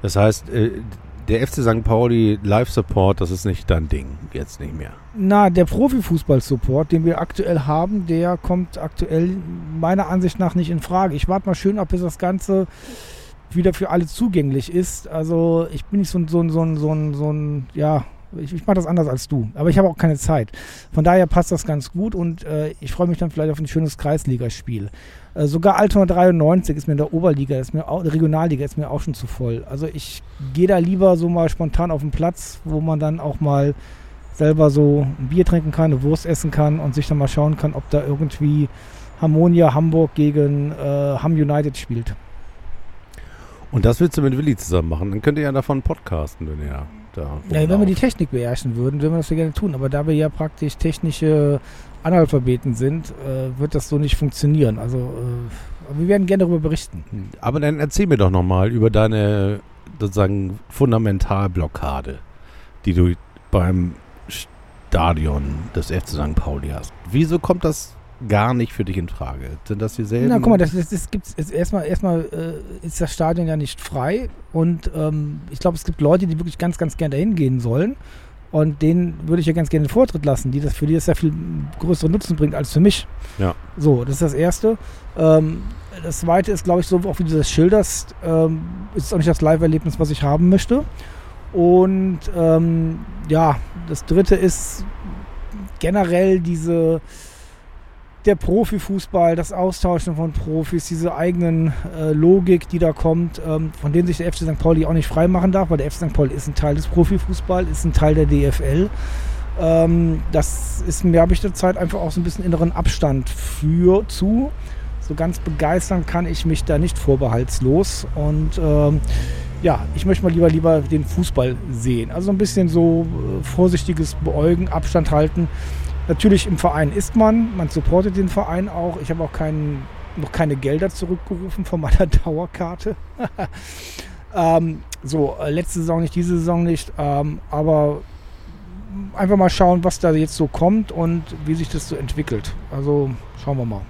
Das heißt, äh, der FC St. Pauli Live-Support, das ist nicht dein Ding, jetzt nicht mehr. Na, der Profifußball-Support, den wir aktuell haben, der kommt aktuell meiner Ansicht nach nicht in Frage. Ich warte mal schön ab, bis das Ganze wieder für alle zugänglich ist. Also ich bin nicht so ein, so ein, so ein, so ein, so ein ja, ich, ich mache das anders als du. Aber ich habe auch keine Zeit. Von daher passt das ganz gut und äh, ich freue mich dann vielleicht auf ein schönes Kreisligaspiel. Äh, sogar Altona 93 ist mir in der Oberliga, ist mir auch, Regionalliga ist mir auch schon zu voll. Also ich gehe da lieber so mal spontan auf den Platz, wo man dann auch mal selber so ein Bier trinken kann, eine Wurst essen kann und sich dann mal schauen kann, ob da irgendwie Harmonia Hamburg gegen äh, Ham United spielt. Und das willst du mit Willi zusammen machen? Dann könnt ihr ja davon podcasten, wenn ihr da. Ja, wenn wir die Technik beherrschen würden, würden wir das ja gerne tun. Aber da wir ja praktisch technische Analphabeten sind, äh, wird das so nicht funktionieren. Also äh, wir werden gerne darüber berichten. Aber dann erzähl mir doch nochmal über deine sozusagen Fundamentalblockade, die du beim Stadion des FC St. Pauli hast. Wieso kommt das gar nicht für dich in Frage? Sind das dieselben? Na, guck mal, das, das, das gibt's ist erstmal erstmal äh, ist das Stadion ja nicht frei und ähm, ich glaube, es gibt Leute, die wirklich ganz, ganz gerne dahin gehen sollen. Und denen würde ich ja ganz gerne den Vortritt lassen, die das, für die das ja viel größeren Nutzen bringt als für mich. Ja. So, das ist das Erste. Ähm, das Zweite ist, glaube ich, so auch wie du das schilderst, ähm, ist es auch nicht das Live-Erlebnis, was ich haben möchte. Und ähm, ja, das Dritte ist generell diese der Profifußball, das Austauschen von Profis, diese eigenen äh, Logik, die da kommt, ähm, von denen sich der FC St. Pauli auch nicht freimachen darf, weil der FC St. Pauli ist ein Teil des Profifußballs, ist ein Teil der DFL. Ähm, das ist mir, habe ich derzeit einfach auch so ein bisschen inneren Abstand für zu. So ganz begeistern kann ich mich da nicht vorbehaltslos. Und ähm, ja, ich möchte mal lieber lieber den Fußball sehen. Also ein bisschen so äh, vorsichtiges Beäugen, Abstand halten. Natürlich im Verein ist man, man supportet den Verein auch. Ich habe auch keinen, noch keine Gelder zurückgerufen von meiner <laughs> Dauerkarte. <laughs> ähm, so, äh, letzte Saison nicht, diese Saison nicht. Ähm, aber einfach mal schauen, was da jetzt so kommt und wie sich das so entwickelt. Also schauen wir mal.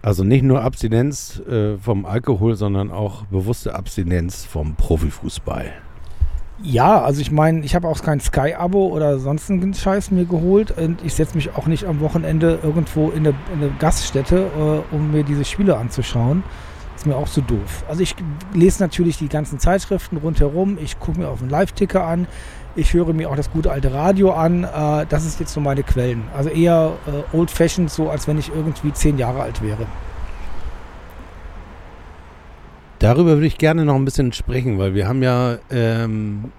Also nicht nur Abstinenz äh, vom Alkohol, sondern auch bewusste Abstinenz vom Profifußball. Ja, also ich meine, ich habe auch kein Sky-Abo oder sonstigen Scheiß mir geholt und ich setze mich auch nicht am Wochenende irgendwo in eine, in eine Gaststätte, äh, um mir diese Spiele anzuschauen. Ist mir auch so doof. Also ich lese natürlich die ganzen Zeitschriften rundherum, ich gucke mir auf den Live-Ticker an, ich höre mir auch das gute alte Radio an. Äh, das ist jetzt so meine Quellen. Also eher äh, old-fashioned, so als wenn ich irgendwie zehn Jahre alt wäre. Darüber würde ich gerne noch ein bisschen sprechen, weil wir haben ja ähm,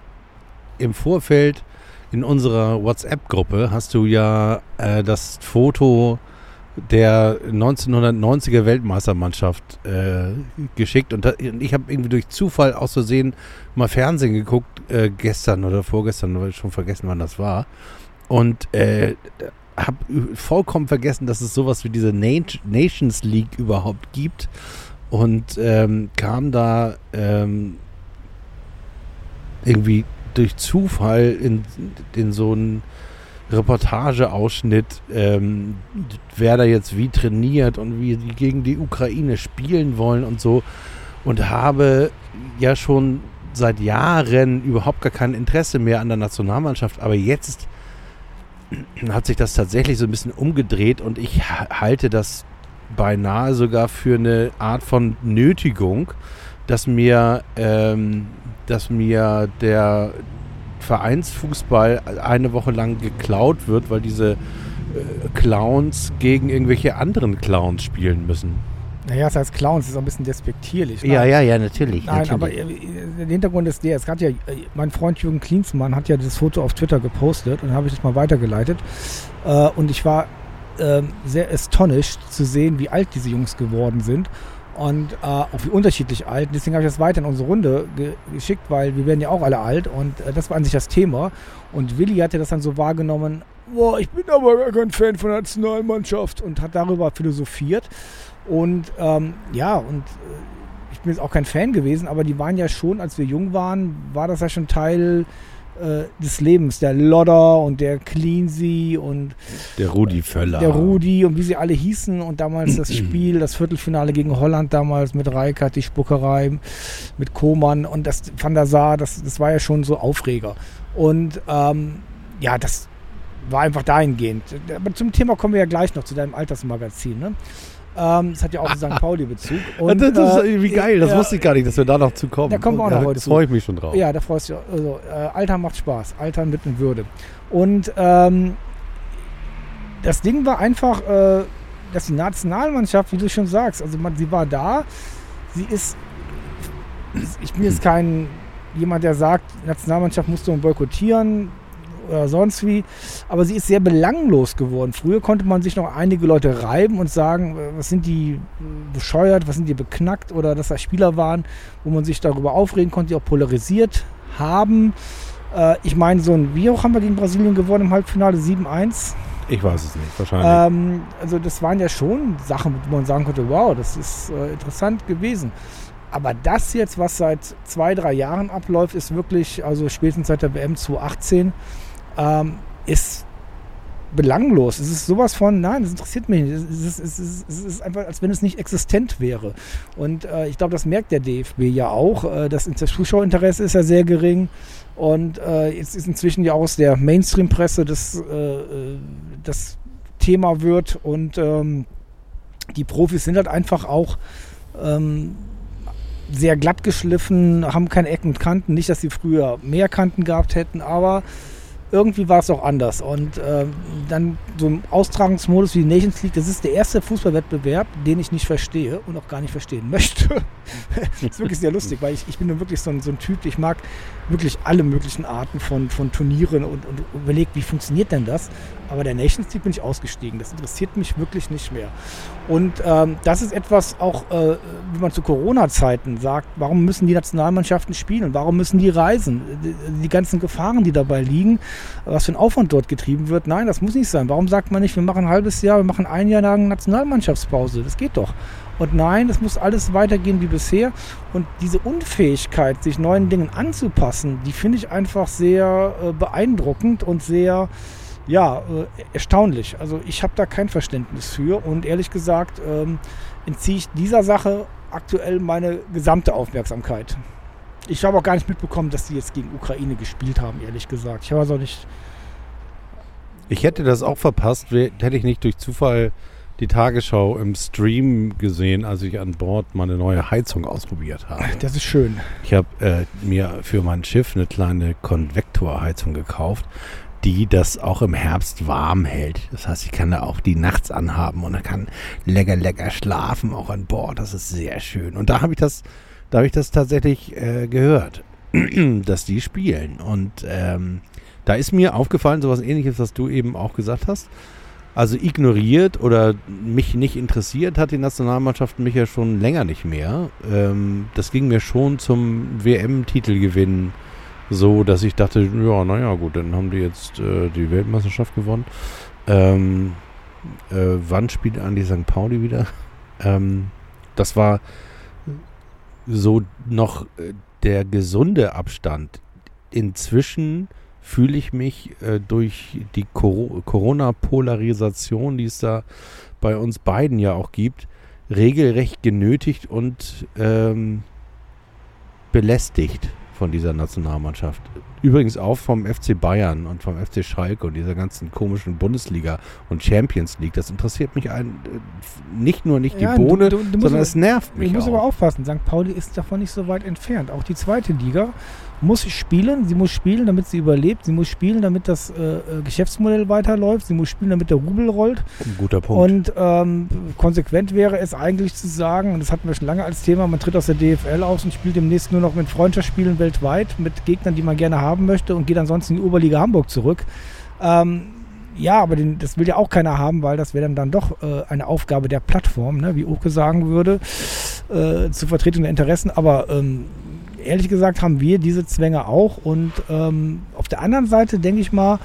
im Vorfeld in unserer WhatsApp-Gruppe hast du ja äh, das Foto der 1990er Weltmeistermannschaft äh, geschickt. Und, da, und ich habe irgendwie durch Zufall aus Versehen mal Fernsehen geguckt äh, gestern oder vorgestern, weil ich schon vergessen, wann das war. Und äh, habe vollkommen vergessen, dass es sowas wie diese Nations League überhaupt gibt und ähm, kam da ähm, irgendwie durch Zufall in, in so einen Reportageausschnitt, ähm, wer da jetzt wie trainiert und wie die gegen die Ukraine spielen wollen und so. Und habe ja schon seit Jahren überhaupt gar kein Interesse mehr an der Nationalmannschaft. Aber jetzt hat sich das tatsächlich so ein bisschen umgedreht und ich ha- halte das beinahe sogar für eine Art von Nötigung, dass mir, ähm, dass mir der Vereinsfußball eine Woche lang geklaut wird, weil diese äh, Clowns gegen irgendwelche anderen Clowns spielen müssen. Naja, das heißt Clowns ist auch ein bisschen despektierlich. Ja, Nein. ja, ja, natürlich. Nein, natürlich. aber äh, der Hintergrund ist der, es hat ja, äh, mein Freund Jürgen Klinsmann hat ja das Foto auf Twitter gepostet und habe ich das mal weitergeleitet. Äh, und ich war ähm, sehr astonished zu sehen, wie alt diese Jungs geworden sind und äh, auch wie unterschiedlich alt. Deswegen habe ich das weiter in unsere Runde ge geschickt, weil wir werden ja auch alle alt und äh, das war an sich das Thema. Und Willi hatte das dann so wahrgenommen, boah, ich bin aber gar kein Fan von der Nationalmannschaft und hat darüber philosophiert. Und ähm, ja, und äh, ich bin jetzt auch kein Fan gewesen, aber die waren ja schon, als wir jung waren, war das ja schon Teil äh, des Lebens. Der Lodder und der Cleansy und der Rudi Völler. der Rudi und wie sie alle hießen und damals das <clears throat> Spiel, das Viertelfinale gegen Holland damals mit Reikert, die Spuckerei, mit Koman und das Van der Sar, das, das war ja schon so Aufreger. Und ähm, ja, das war einfach dahingehend. Aber zum Thema kommen wir ja gleich noch, zu deinem Altersmagazin. Ne? Ähm, das hat ja auch einen St. Pauli-Bezug. Und, <laughs> das ist äh, wie geil, das ja, wusste ich gar nicht, dass wir da noch zu kommen. Da kommen wir auch noch heute Da freue ich mich schon drauf. Ja, da freust du dich. Also, äh, Alter macht Spaß. Alter mit in Würde. Und ähm, das Ding war einfach, äh, dass die Nationalmannschaft, wie du schon sagst, also man, sie war da. Sie ist, ich bin jetzt kein jemand, der sagt, Nationalmannschaft musst du boykottieren oder sonst wie, aber sie ist sehr belanglos geworden. Früher konnte man sich noch einige Leute reiben und sagen, äh, was sind die äh, bescheuert, was sind die beknackt oder dass da Spieler waren, wo man sich darüber aufregen konnte, die auch polarisiert haben. Äh, ich meine, so ein, wie hoch haben wir gegen Brasilien gewonnen im Halbfinale? 7-1? Ich weiß es nicht, wahrscheinlich. Ähm, also das waren ja schon Sachen, wo man sagen konnte, wow, das ist äh, interessant gewesen. Aber das jetzt, was seit zwei, drei Jahren abläuft, ist wirklich, also spätestens seit der WM 2018, ähm, ist belanglos. Es ist sowas von, nein, das interessiert mich nicht. Es ist, es ist, es ist einfach, als wenn es nicht existent wäre. Und äh, ich glaube, das merkt der DFB ja auch. Äh, das, Zuschauerinteresse ist ja sehr gering. Und äh, jetzt ist inzwischen ja auch aus der Mainstream-Presse das, äh, äh, das Thema wird. Und ähm, die Profis sind halt einfach auch ähm, sehr glatt geschliffen, haben keine Ecken und Kanten. Nicht, dass sie früher mehr Kanten gehabt hätten, aber irgendwie war es auch anders. Und ähm, dann so ein Austragungsmodus wie die Nations League, das ist der erste Fußballwettbewerb, den ich nicht verstehe und auch gar nicht verstehen möchte. das <laughs> ist wirklich sehr lustig, weil ich, ich bin wirklich so ein, so ein Typ, ich mag wirklich alle möglichen Arten von, von Turnieren und, und überlegt, wie funktioniert denn das? Aber der Nations League bin ich ausgestiegen. Das interessiert mich wirklich nicht mehr. Und ähm, das ist etwas auch, äh, wie man zu Corona-Zeiten sagt, warum müssen die Nationalmannschaften spielen? Warum müssen die reisen? Die, die ganzen Gefahren, die dabei liegen, was für ein Aufwand dort getrieben wird. Nein, das muss nicht sein. Warum sagt man nicht, wir machen ein halbes Jahr, wir machen ein Jahr lang Nationalmannschaftspause? Das geht doch. Und nein, es muss alles weitergehen wie bisher. Und diese Unfähigkeit, sich neuen Dingen anzupassen, die finde ich einfach sehr äh, beeindruckend und sehr, ja, äh, erstaunlich. Also ich habe da kein Verständnis für. Und ehrlich gesagt ähm, entziehe ich dieser Sache aktuell meine gesamte Aufmerksamkeit. Ich habe auch gar nicht mitbekommen, dass sie jetzt gegen Ukraine gespielt haben, ehrlich gesagt. Ich habe also nicht. Ich hätte das auch verpasst, hätte ich nicht durch Zufall die Tagesschau im Stream gesehen, als ich an Bord meine neue Heizung ausprobiert habe. Das ist schön. Ich habe äh, mir für mein Schiff eine kleine Konvektorheizung gekauft, die das auch im Herbst warm hält. Das heißt, ich kann da auch die nachts anhaben und dann kann lecker, lecker schlafen auch an Bord. Das ist sehr schön. Und da habe ich das, da habe ich das tatsächlich äh, gehört, <clears throat> dass die spielen. Und ähm, da ist mir aufgefallen, sowas ähnliches, was du eben auch gesagt hast. Also ignoriert oder mich nicht interessiert hat die Nationalmannschaft mich ja schon länger nicht mehr. Ähm, das ging mir schon zum WM-Titelgewinn so, dass ich dachte, ja, naja, gut, dann haben die jetzt äh, die Weltmeisterschaft gewonnen. Ähm, äh, wann spielt eigentlich St. Pauli wieder? <laughs> Ähm, das war so noch äh, der gesunde Abstand. Inzwischen fühle ich mich äh, durch die Coro Corona-Polarisation, die es da bei uns beiden ja auch gibt, regelrecht genötigt und ähm, belästigt von dieser Nationalmannschaft. Übrigens auch vom FC Bayern und vom FC Schalke und dieser ganzen komischen Bundesliga und Champions League. Das interessiert mich ein, äh, nicht nur nicht Ja, die du- Bohne, du- du musst sondern es nervt mich Ich muss auch. aber aufpassen, St. Pauli ist davon nicht so weit entfernt. Auch die zweite Liga muss spielen, sie muss spielen, damit sie überlebt, sie muss spielen, damit das äh, äh, Geschäftsmodell weiterläuft, sie muss spielen, damit der Rubel rollt. Ein guter Punkt. Und ähm, konsequent wäre es eigentlich zu sagen, und das hatten wir schon lange als Thema, man tritt aus der DFL aus und spielt demnächst nur noch mit Freundschaftsspielen weltweit, mit Gegnern, die man gerne haben möchte und geht ansonsten in die Oberliga Hamburg zurück. Ähm, ja, aber den, das will ja auch keiner haben, weil das wäre dann, dann doch äh, eine Aufgabe der Plattform, ne, wie Oke sagen würde, äh, zur Vertretung der Interessen. Aber ähm, ehrlich gesagt haben wir diese Zwänge auch. Und ähm, auf der anderen Seite denke ich mal,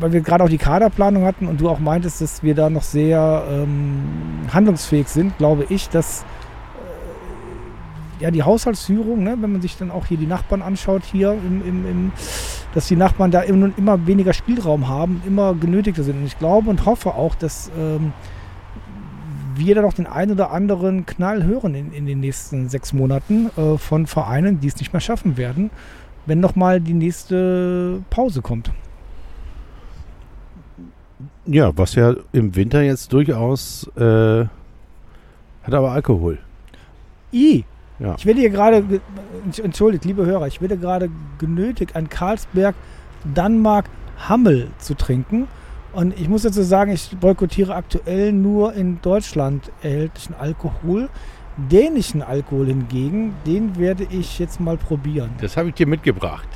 weil wir gerade auch die Kaderplanung hatten und du auch meintest, dass wir da noch sehr ähm, handlungsfähig sind, glaube ich, dass äh, ja die Haushaltsführung, ne, wenn man sich dann auch hier die Nachbarn anschaut, hier im, im, im, dass die Nachbarn da immer, immer weniger Spielraum haben, immer genötigter sind. Und ich glaube und hoffe auch, dass ähm, wir da noch den einen oder anderen Knall hören in, in den nächsten sechs Monaten äh, von Vereinen, die es nicht mehr schaffen werden, wenn nochmal die nächste Pause kommt. ja, was ja im Winter jetzt durchaus äh, hat aber Alkohol. I, Ja. ich werde hier gerade, ge- entschuldigt, liebe Hörer, ich werde gerade genötigt, ein Carlsberg Danmark Hammel zu trinken. Und ich muss dazu sagen, ich boykottiere aktuell nur in Deutschland erhältlichen Alkohol. Dänischen Alkohol hingegen, den werde ich jetzt mal probieren. Das habe ich dir mitgebracht.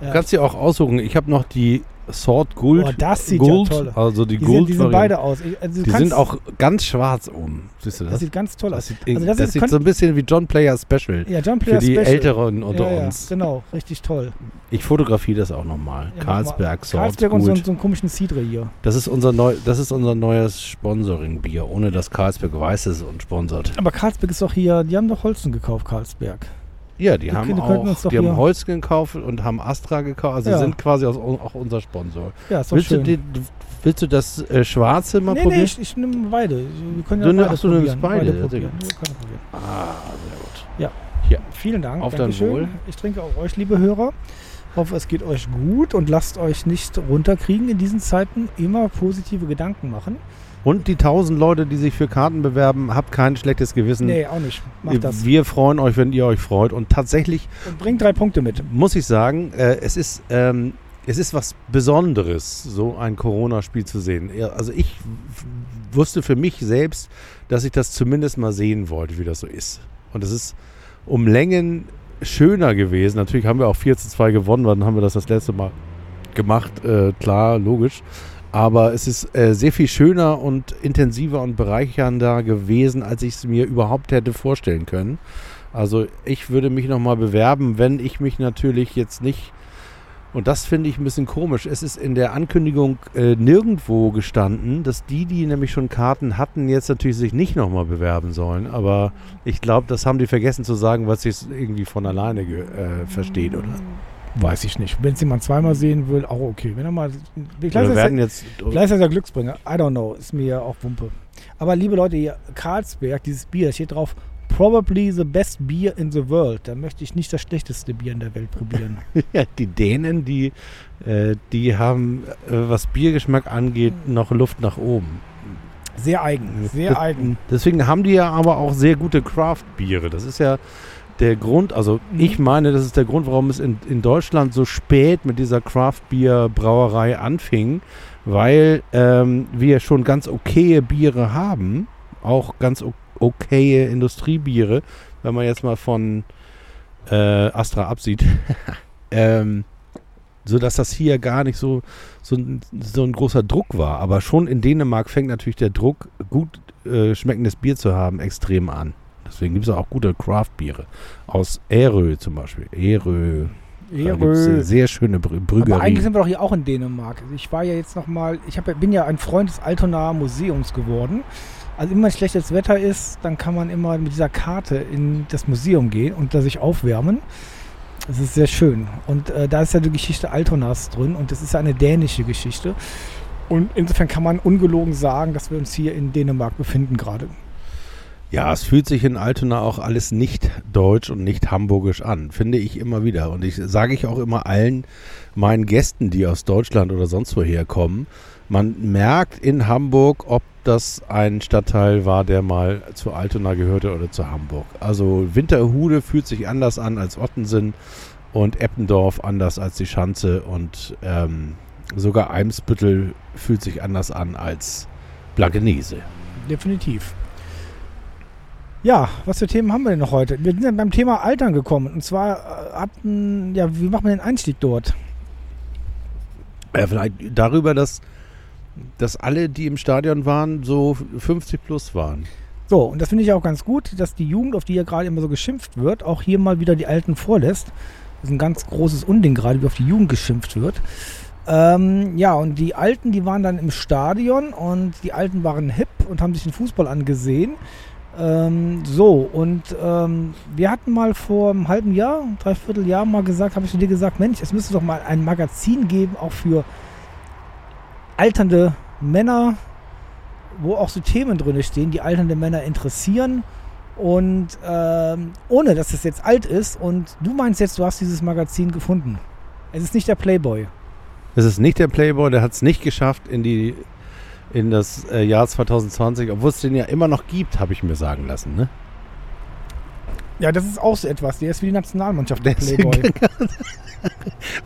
Ja. Du kannst dir auch aussuchen. Ich habe noch die Sword Gold. Oh, das sieht Gold, ja toll aus. Also die, Die, Gold sind, die sind beide aus. Ich, also Die sind auch ganz schwarz oben. Siehst du das? Das sieht ganz toll Das aus. sieht, Also das das ist- sieht so ein bisschen wie John Player Special. Ja, John Für Player die Special. Älteren unter ja, uns. Ja, genau, richtig toll. Ich fotografiere das auch nochmal. Ja, mal. Sword Carlsberg und so, Gold. so einen komischen Cidre hier. Das ist unser neu, das ist unser neues Sponsoring-Bier, ohne dass Carlsberg weiß es und sponsert. Aber Carlsberg ist doch hier, die haben doch Holzen gekauft, Carlsberg. Ja, die Die haben auch, die haben Holzgen gekauft und haben Astra gekauft. Also Ja. sind quasi auch unser Sponsor. Ja, ist doch Willst du, schön. die, willst du das äh, Schwarze mal nee, probieren? nee, ich, ich nehme beide. Wir können Du ja nimm- beide ach so, du nimmst beide, sehr probieren. Ja, ich ah, sehr gut. Vielen Dank. Auf dein. Wohl. Ich trinke auch euch, liebe Hörer. Hoffe, es geht euch gut und lasst euch nicht runterkriegen in diesen Zeiten. Immer positive Gedanken machen. Und die tausend Leute, die sich für Karten bewerben, habt kein schlechtes Gewissen. Nee, auch nicht. Macht das. Wir freuen euch, wenn ihr euch freut. Und tatsächlich Und bringt drei Punkte mit. muss ich sagen, äh, es, ist, ähm, es ist was Besonderes, so ein Corona-Spiel zu sehen. Also ich wusste für mich selbst, dass ich das zumindest mal sehen wollte, wie das so ist. Und es ist um Längen schöner gewesen. Natürlich haben wir auch 4 zu 2 gewonnen, dann haben wir das das letzte Mal gemacht. Äh, klar, logisch. Aber es ist äh, sehr viel schöner und intensiver und bereichernder gewesen, als ich es mir überhaupt hätte vorstellen können. Also ich würde mich nochmal bewerben, wenn ich mich natürlich jetzt nicht, und das finde ich ein bisschen komisch, es ist in der Ankündigung äh, nirgendwo gestanden, dass die, die nämlich schon Karten hatten, jetzt natürlich sich nicht nochmal bewerben sollen. Aber ich glaube, das haben die vergessen zu sagen, was sich irgendwie von alleine äh, versteht, oder? Weiß ich nicht. Wenn es jemand zweimal sehen will, auch okay. Wenn er mal. Vielleicht ist, werden das, jetzt vielleicht ist der Glücksbringer. I don't know. Ist mir ja auch Wumpe. Aber liebe Leute, hier, Carlsberg, dieses Bier, da steht drauf, probably the best beer in the world. Da möchte ich nicht das schlechteste Bier in der Welt probieren. <laughs> Ja, die Dänen, die, äh, die haben, äh, was Biergeschmack angeht, noch Luft nach oben. Sehr eigen. Sehr eigen. Deswegen haben die ja aber auch sehr gute Craft-Biere. Das ist ja der Grund, also Mhm. ich meine, das ist der Grund, warum es in, in Deutschland so spät mit dieser Craft-Bier-Brauerei anfing, weil ähm, wir schon ganz okaye Biere haben, auch ganz okaye Industriebiere, wenn man jetzt mal von äh, Astra absieht. <laughs> ähm, so dass das hier gar nicht so, so, ein, so ein großer Druck war. Aber schon in Dänemark fängt natürlich der Druck, gut äh, schmeckendes Bier zu haben, extrem an. Deswegen gibt es auch gute Craft-Biere. Aus Erö zum Beispiel. Eine Ehre. sehr schöne Brü Aber eigentlich sind wir doch hier auch in Dänemark. Also Ich war ja jetzt noch mal, ich hab, bin ja ein Freund des Altonaer Museums geworden. Also immer wenn schlechtes Wetter ist, dann kann man immer mit dieser Karte in das Museum gehen und da sich aufwärmen. Das ist sehr schön. Und äh, da ist ja die Geschichte Altonas drin und das ist ja eine dänische Geschichte. Und insofern kann man ungelogen sagen, dass wir uns hier in Dänemark befinden gerade. Ja, es fühlt sich in Altona auch alles nicht deutsch und nicht hamburgisch an, finde ich immer wieder. Und ich sage ich auch immer allen meinen Gästen, die aus Deutschland oder sonst woher kommen, man merkt in Hamburg, ob das ein Stadtteil war, der mal zu Altona gehörte oder zu Hamburg. Also Winterhude fühlt sich anders an als Ottensen und Eppendorf anders als die Schanze und ähm, sogar Eimsbüttel fühlt sich anders an als Blankenese. Definitiv. Ja, was für Themen haben wir denn noch heute? Wir sind dann beim Thema Altern gekommen. Und zwar äh, hatten, ja, wie macht man den Einstieg dort? Ja, vielleicht darüber, dass, dass alle, die im Stadion waren, so 50 plus waren. So, und das finde ich auch ganz gut, dass die Jugend, auf die ja gerade immer so geschimpft wird, auch hier mal wieder die Alten vorlässt. Das ist ein ganz großes Unding gerade, wie auf die Jugend geschimpft wird. Ähm, ja, und die Alten, die waren dann im Stadion und die Alten waren hip und haben sich den Fußball angesehen. Ähm, so, und ähm, wir hatten mal vor einem halben Jahr, dreiviertel Jahr mal gesagt, habe ich dir gesagt, Mensch, es müsste doch mal ein Magazin geben, auch für alternde Männer, wo auch so Themen drin stehen, die alternde Männer interessieren. Und ähm, ohne dass es jetzt alt ist. Und du meinst jetzt, du hast dieses Magazin gefunden. Es ist nicht der Playboy. Es ist nicht der Playboy, der hat es nicht geschafft in die in das äh, Jahr 2020, obwohl es den ja immer noch gibt, habe ich mir sagen lassen. Ne? Ja, das ist auch so etwas. Der ist wie die Nationalmannschaft, der Playboy. <laughs>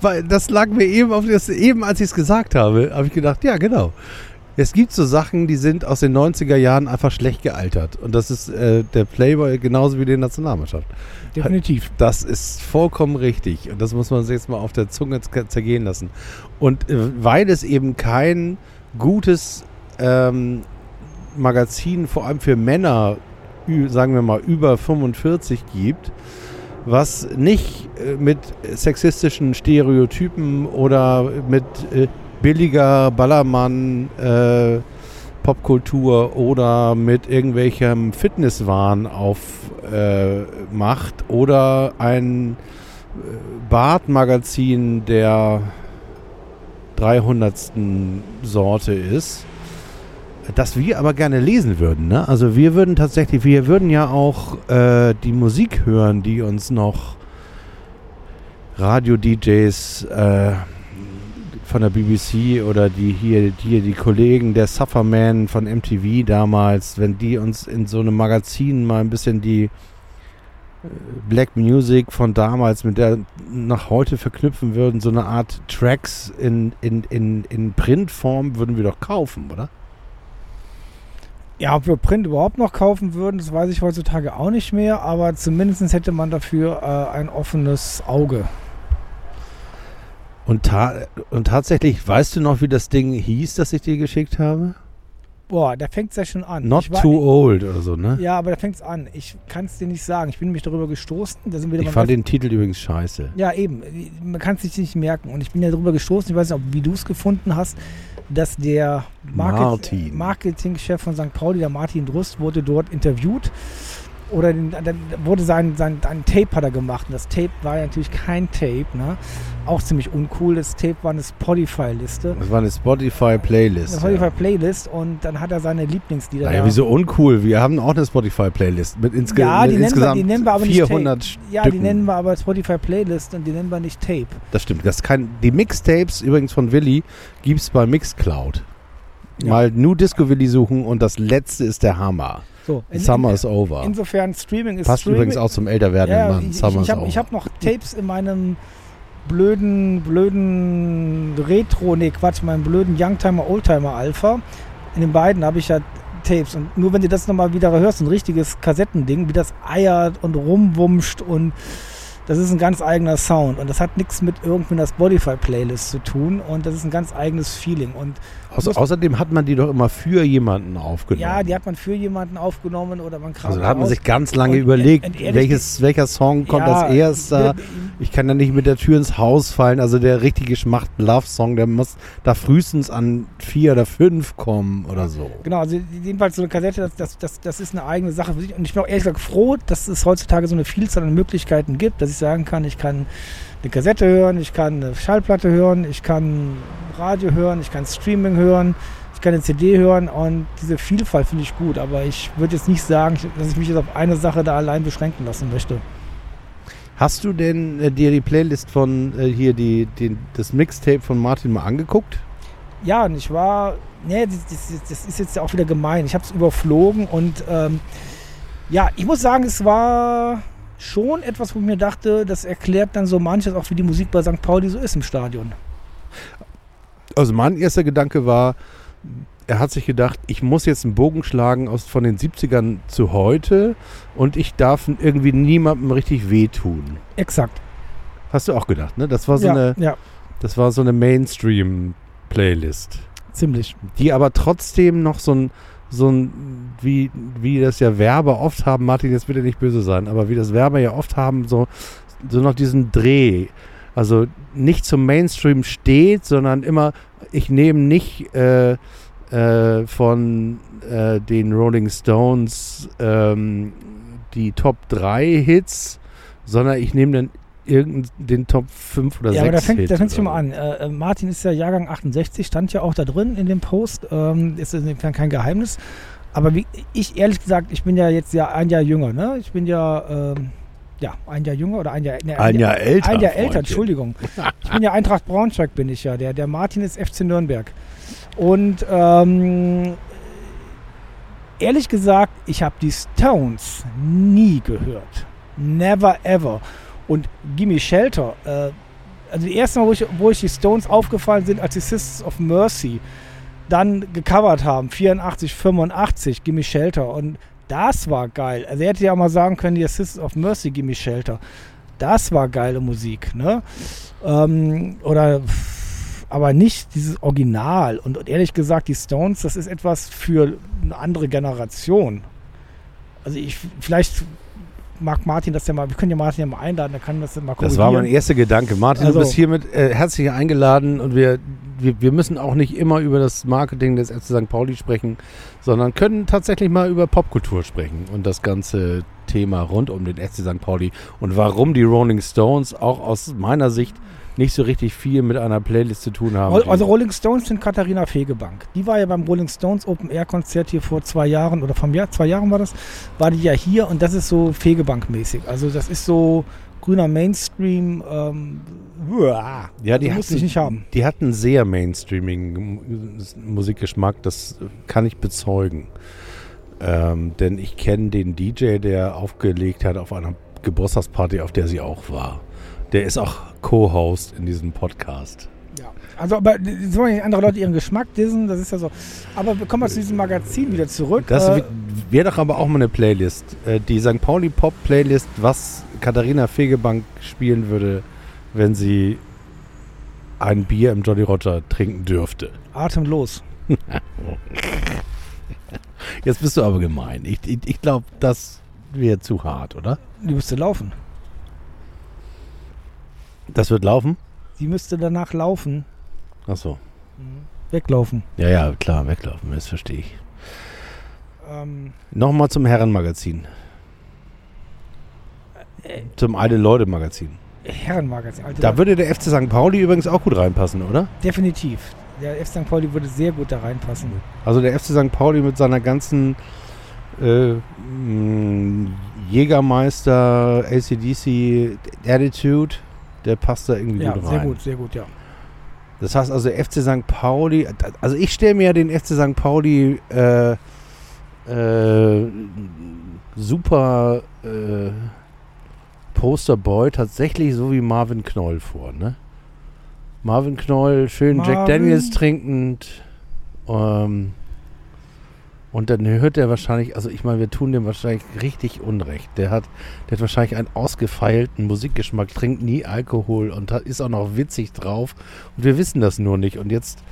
Weil das lag mir eben auf das, eben als ich es gesagt habe, habe ich gedacht, ja, genau. Es gibt so Sachen, die sind aus den 90er Jahren einfach schlecht gealtert. Und das ist äh, der Playboy genauso wie die Nationalmannschaft. Definitiv. Das ist vollkommen richtig. Und das muss man sich jetzt mal auf der Zunge zergehen lassen. Und äh, weil es eben kein gutes ähm, Magazin, vor allem für Männer, sagen wir mal über 45 gibt, was nicht äh, mit sexistischen Stereotypen oder mit äh, billiger Ballermann äh, Popkultur oder mit irgendwelchem Fitnesswahn aufmacht äh, oder ein äh, Bartmagazin der 300. Sorte ist, das wir aber gerne lesen würden. Ne? Also wir würden tatsächlich, wir würden ja auch äh, die Musik hören, die uns noch Radio-DJs äh, von der BBC oder die hier, hier die Kollegen der Sufferman von MTV damals, wenn die uns in so einem Magazin mal ein bisschen die äh, Black Music von damals mit der nach heute verknüpfen würden, so eine Art Tracks in, in, in, in Printform würden wir doch kaufen, oder? Ja, ob wir Print überhaupt noch kaufen würden, das weiß ich heutzutage auch nicht mehr. Aber zumindest hätte man dafür äh, ein offenes Auge. Und, ta und tatsächlich, weißt du noch, wie das Ding hieß, das ich dir geschickt habe? Boah, da fängt es ja schon an. Not war- too old oder so, ne? Ja, aber da fängt es an. Ich kann es dir nicht sagen. Ich bin nämlich darüber gestoßen. Da sind wir Ich fand den Titel übrigens scheiße. Ja, eben. Man kann es sich nicht merken. Und ich bin ja darüber gestoßen, ich weiß nicht, ob, wie du es gefunden hast, dass der Market Martin. Marketingchef von St. Pauli, der Martin Drust, wurde dort interviewt. Oder dann wurde sein, sein ein Tape hat er gemacht. Und das Tape war ja natürlich kein Tape, ne? Auch ziemlich uncool. Das Tape war eine Spotify-Liste. Das war eine Spotify-Playlist. Eine Spotify-Playlist und dann hat er seine Lieblingslieder. Naja, wieso uncool? Wir haben auch eine Spotify-Playlist mit, insge Ja, mit die nennen wir- insgesamt die nennen wir aber nicht 400 Ja, die Stücken. nennen wir aber Spotify-Playlist und die nennen wir nicht Tape. Das stimmt. Das kann, die Mixtapes übrigens von Willi gibt es bei Mixcloud. Ja. Mal New Disco Willi suchen und das letzte ist der Hammer. So, in- Summer in- is over. Insofern Streaming ist Passt Streaming. übrigens auch zum älter werdenden Ja, Mann. ich, ich, ich habe over. ich hab noch Tapes in meinem blöden, blöden Retro, nee Quatsch, meinem blöden Youngtimer, Oldtimer Alpha. In den beiden habe ich ja Tapes. Und nur wenn du das nochmal wieder hörst, ein richtiges Kassettending, wie das eiert und rumwumscht und das ist ein ganz eigener Sound. Und das hat nichts mit irgendwie einer Spotify-Playlist zu tun. Und das ist ein ganz eigenes Feeling. Und Außer, außerdem hat man die doch immer für jemanden aufgenommen. ja, die hat man für jemanden aufgenommen oder man also da hat man sich ganz lange Und überlegt, und welches, welcher Song kommt Ja, als erster. Ich kann ja nicht mit der Tür ins Haus fallen. Also der richtige Schmacht-Love-Song, der muss da frühestens an vier oder fünf kommen oder so. Genau, also jedenfalls so eine Kassette, das, das, das, das ist eine eigene Sache für sich. Und ich bin auch ehrlich gesagt froh, dass es heutzutage so eine Vielzahl an Möglichkeiten gibt, dass ich sagen kann, ich kann eine Kassette hören, ich kann eine Schallplatte hören, ich kann Radio hören, ich kann Streaming hören, ich möchte keine CD hören und diese Vielfalt finde ich gut, aber ich würde jetzt nicht sagen, dass ich mich jetzt auf eine Sache da allein beschränken lassen möchte. Hast du denn äh, dir die Playlist von äh, hier, die, die, das Mixtape von Martin mal angeguckt? Ja, und ich war, nee, das, das, das ist jetzt auch wieder gemein. Ich habe es überflogen und ähm, ja, ich muss sagen, es war schon etwas, wo ich mir dachte, das erklärt dann so manches auch, wie die Musik bei St. Pauli so ist im Stadion. Also mein erster Gedanke war, er hat sich gedacht, ich muss jetzt einen Bogen schlagen aus, von den 70ern zu heute und ich darf irgendwie niemandem richtig wehtun. Exakt. Hast du auch gedacht, ne? Das war so ja, eine, ja, das war so eine Mainstream-Playlist. ziemlich. die aber trotzdem noch so ein, so ein wie, wie das ja Werber oft haben, Martin, jetzt bitte nicht böse sein, aber wie das Werber ja oft haben, so, so noch diesen Dreh. Also nicht zum Mainstream steht, sondern immer, ich nehme nicht äh, äh, von äh, den Rolling Stones ähm, die Top 3 Hits, sondern ich nehme dann irgendeinen den Top 5 oder Ja, 6 aber da fängt, Hits da fängt schon mal an. Äh, äh, Martin ist ja Jahrgang 68, stand ja auch da drin in dem Post. Ähm, ist insofern kein Geheimnis. Aber wie, ich ehrlich gesagt, ich bin ja jetzt ja ein Jahr jünger, ne? Ich bin ja, ähm, ja, ein Jahr jünger oder ein Jahr, ne, Ein Jahr älter, Ein Jahr älter. Entschuldigung. <laughs> Ich bin ja Eintracht Braunschweig, bin ich ja. Der, der Martin ist FC Nürnberg. Und ähm, ehrlich gesagt, ich habe die Stones nie gehört. Never ever. Und Gimme Shelter, äh, also die erste Mal, wo ich, wo ich die Stones aufgefallen sind, als die Sisters of Mercy dann gecovert haben, 84, 85, Gimme Shelter. Und das war geil. Also er hätte ja mal sagen können, die Sisters of Mercy, Gimme Shelter. Das war geile Musik, ne? Ähm, oder aber nicht dieses Original. Und, und ehrlich gesagt, die Stones, das ist etwas für eine andere Generation. Also ich, vielleicht mag Martin das ja mal, wir können ja Martin ja mal einladen, der kann das ja mal Das war mein erster Gedanke. Martin, Also- du bist hiermit äh, herzlich eingeladen und wir, wir, wir müssen auch nicht immer über das Marketing des FC St. Pauli sprechen, sondern können tatsächlich mal über Popkultur sprechen und das ganze Thema rund um den FC St. Pauli und warum die Rolling Stones auch aus meiner Sicht nicht so richtig viel mit einer Playlist zu tun haben. Also Rolling Stones sind Katharina Fegebank. Die war ja beim Rolling Stones Open Air Konzert hier vor zwei Jahren oder vom Jahr, zwei Jahren war das, war die ja hier und das ist so Fegebank-mäßig. Also das ist so grüner Mainstream. Ähm, uah. Ja, die hatten- ich nicht haben. Die hatten sehr mainstreamigen Musikgeschmack, das kann ich bezeugen. Ähm, denn ich kenne den DJ, der aufgelegt hat auf einer Geburtstagsparty, auf der sie auch war. Der ist auch Co-Host in diesem Podcast. Ja. Also, aber jetzt wollen ja andere Leute ihren Geschmack dissen, das ist ja so. Aber wir kommen mal zu diesem Magazin wieder zurück. Das äh, wäre doch aber auch mal eine Playlist. Äh, die St. Pauli Pop Playlist, was Katharina Fegebank spielen würde, wenn sie ein Bier im Jolly Roger trinken dürfte. atemlos. Jetzt bist du aber gemein. Ich, ich, ich glaube, das wäre zu hart, oder? Die müsste laufen. Das wird laufen? Die müsste danach laufen. Achso. Weglaufen. Ja, ja, klar, weglaufen, das verstehe ich. Ähm, Nochmal zum Herrenmagazin. Zum Alte-Leute-Magazin. Herrenmagazin. Alter, Da würde der FC St. Pauli übrigens auch gut reinpassen, oder? definitiv. Der F. St. Pauli würde sehr gut da reinpassen. Also der FC St. Pauli mit seiner ganzen äh, Jägermeister, ACDC Attitude, der passt da irgendwie Ja, gut rein. sehr gut, sehr gut, ja. Das heißt also FC St. Pauli, also ich stelle mir den FC St. Pauli äh, äh, super äh, Posterboy tatsächlich so wie Marvin Knoll vor, ne? Marvin Knoll, schön Jack Marvin. Daniels trinkend. Ähm, und dann hört er wahrscheinlich, also ich meine, wir tun dem wahrscheinlich richtig Unrecht. Der hat, der hat wahrscheinlich einen ausgefeilten Musikgeschmack, trinkt nie Alkohol und hat, ist auch noch witzig drauf. Und wir wissen das nur nicht. Und jetzt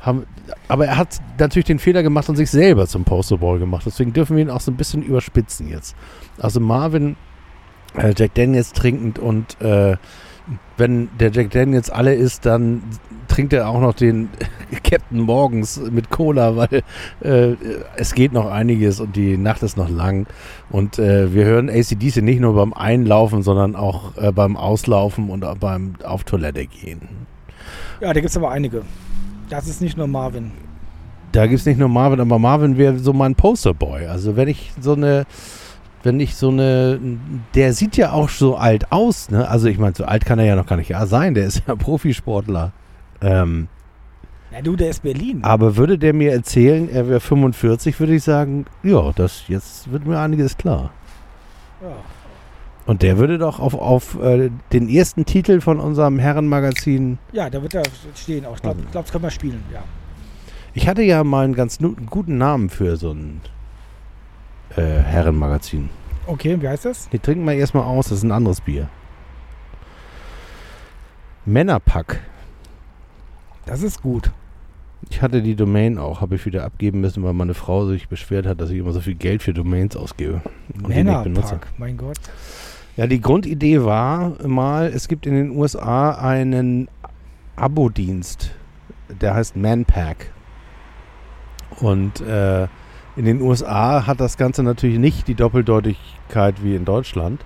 haben, aber er hat natürlich den Fehler gemacht und sich selber zum Posterboy gemacht. Deswegen dürfen wir ihn auch so ein bisschen überspitzen jetzt. Also Marvin, äh, Jack Daniels trinkend und äh, wenn der Jack Daniels alle ist, dann trinkt er auch noch den <laughs> Captain Morgens mit Cola, weil äh, es geht noch einiges und die Nacht ist noch lang. Und äh, wir hören ACDC nicht nur beim Einlaufen, sondern auch äh, beim Auslaufen und beim auf Toilette gehen. Ja, da gibt es aber einige. Das ist nicht nur Marvin. Da gibt es nicht nur Marvin, aber Marvin wäre so mein Posterboy. Also wenn ich so eine, wenn ich so eine, der sieht ja auch so alt aus, ne? Also ich meine, so alt kann er ja noch gar nicht sein, der ist ja <laughs> Profisportler. Ähm, Ja, du, der ist Berlin. aber würde der mir erzählen, er wäre 45, würde ich sagen, ja, das jetzt wird mir einiges klar. Ja. Und der würde doch auf, auf äh, den ersten Titel von unserem Herrenmagazin. ja, da wird er stehen auch. Ich glaube, glaub, das können wir spielen, ja. Ich hatte ja mal einen ganz guten Namen für so ein äh, Herrenmagazin. Okay, wie heißt das? Die trinken wir erstmal aus, das ist ein anderes Bier. Männerpack. Das ist gut. Ich hatte die Domain auch, habe ich wieder abgeben müssen, weil meine Frau sich beschwert hat, dass ich immer so viel Geld für Domains ausgebe. und die nicht benutze. Mein Gott. Ja, die Grundidee war mal, es gibt in den USA einen Abo-Dienst, der heißt Manpack. Und äh, in den USA hat das Ganze natürlich nicht die Doppeldeutigkeit wie in Deutschland.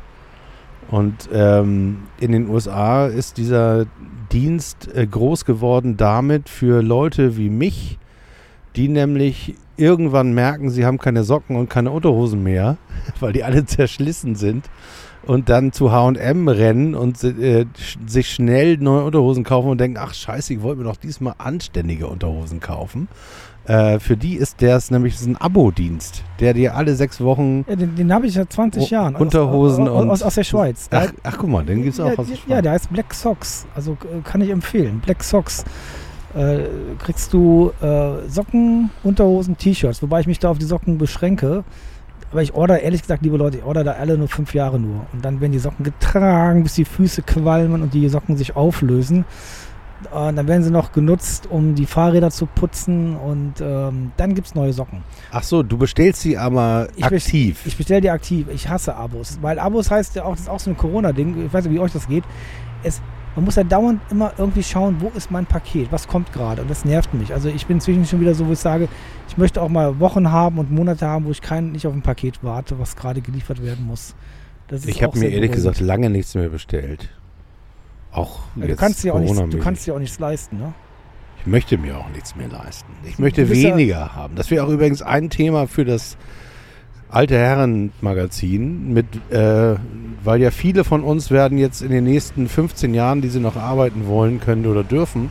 Und ähm, in den USA ist dieser Dienst äh, groß geworden damit für Leute wie mich, die nämlich irgendwann merken, sie haben keine Socken und keine Unterhosen mehr, <laughs> weil die alle zerschlissen sind und dann zu H&M rennen und äh, sich schnell neue Unterhosen kaufen und denken, ach scheiße, ich wollte mir doch diesmal anständige Unterhosen kaufen. Äh, für die ist das nämlich das ist ein Abo-Dienst, der dir alle sechs Wochen Ja, den den habe ich seit 20 Oh, Jahren. Unterhosen aus, und- aus, aus der Schweiz. Der Ach, ach guck mal, den gibt's auch ja, aus der ja, Schweiz. der heißt Black Socks. Also äh, kann ich empfehlen. Black Socks. Äh, kriegst du äh, Socken, Unterhosen, T-Shirts, wobei ich mich da auf die Socken beschränke. Aber ich order, ehrlich gesagt, liebe Leute, ich order da alle nur fünf Jahre nur. Und dann werden die Socken getragen, bis die Füße qualmen und die Socken sich auflösen. Und dann werden sie noch genutzt, um die Fahrräder zu putzen und ähm, dann gibt es neue Socken. Ach so, du bestellst sie aber Ich aktiv. Ich bestelle die aktiv. Ich hasse Abos. Weil Abos heißt ja auch, das ist auch so ein Corona-Ding. Ich weiß nicht, wie euch das geht. Es, man muss ja dauernd immer irgendwie schauen, wo ist mein Paket? Was kommt gerade? Und das nervt mich. Also ich bin inzwischen schon wieder so, wo ich sage, ich möchte auch mal Wochen haben und Monate haben, wo ich kein, nicht auf ein Paket warte, was gerade geliefert werden muss. Ich habe mir ehrlich gesagt lange nichts mehr bestellt. Auch Ja, du kannst dir auch nichts, du kannst dir auch nichts leisten, ne? Ich möchte mir auch nichts mehr leisten. Ich möchte bist ja- weniger haben. Das wäre auch übrigens ein Thema für das alte Herren-Magazin, mit, äh, weil ja viele von uns werden jetzt in den nächsten 15 Jahren, die sie noch arbeiten wollen, können oder dürfen,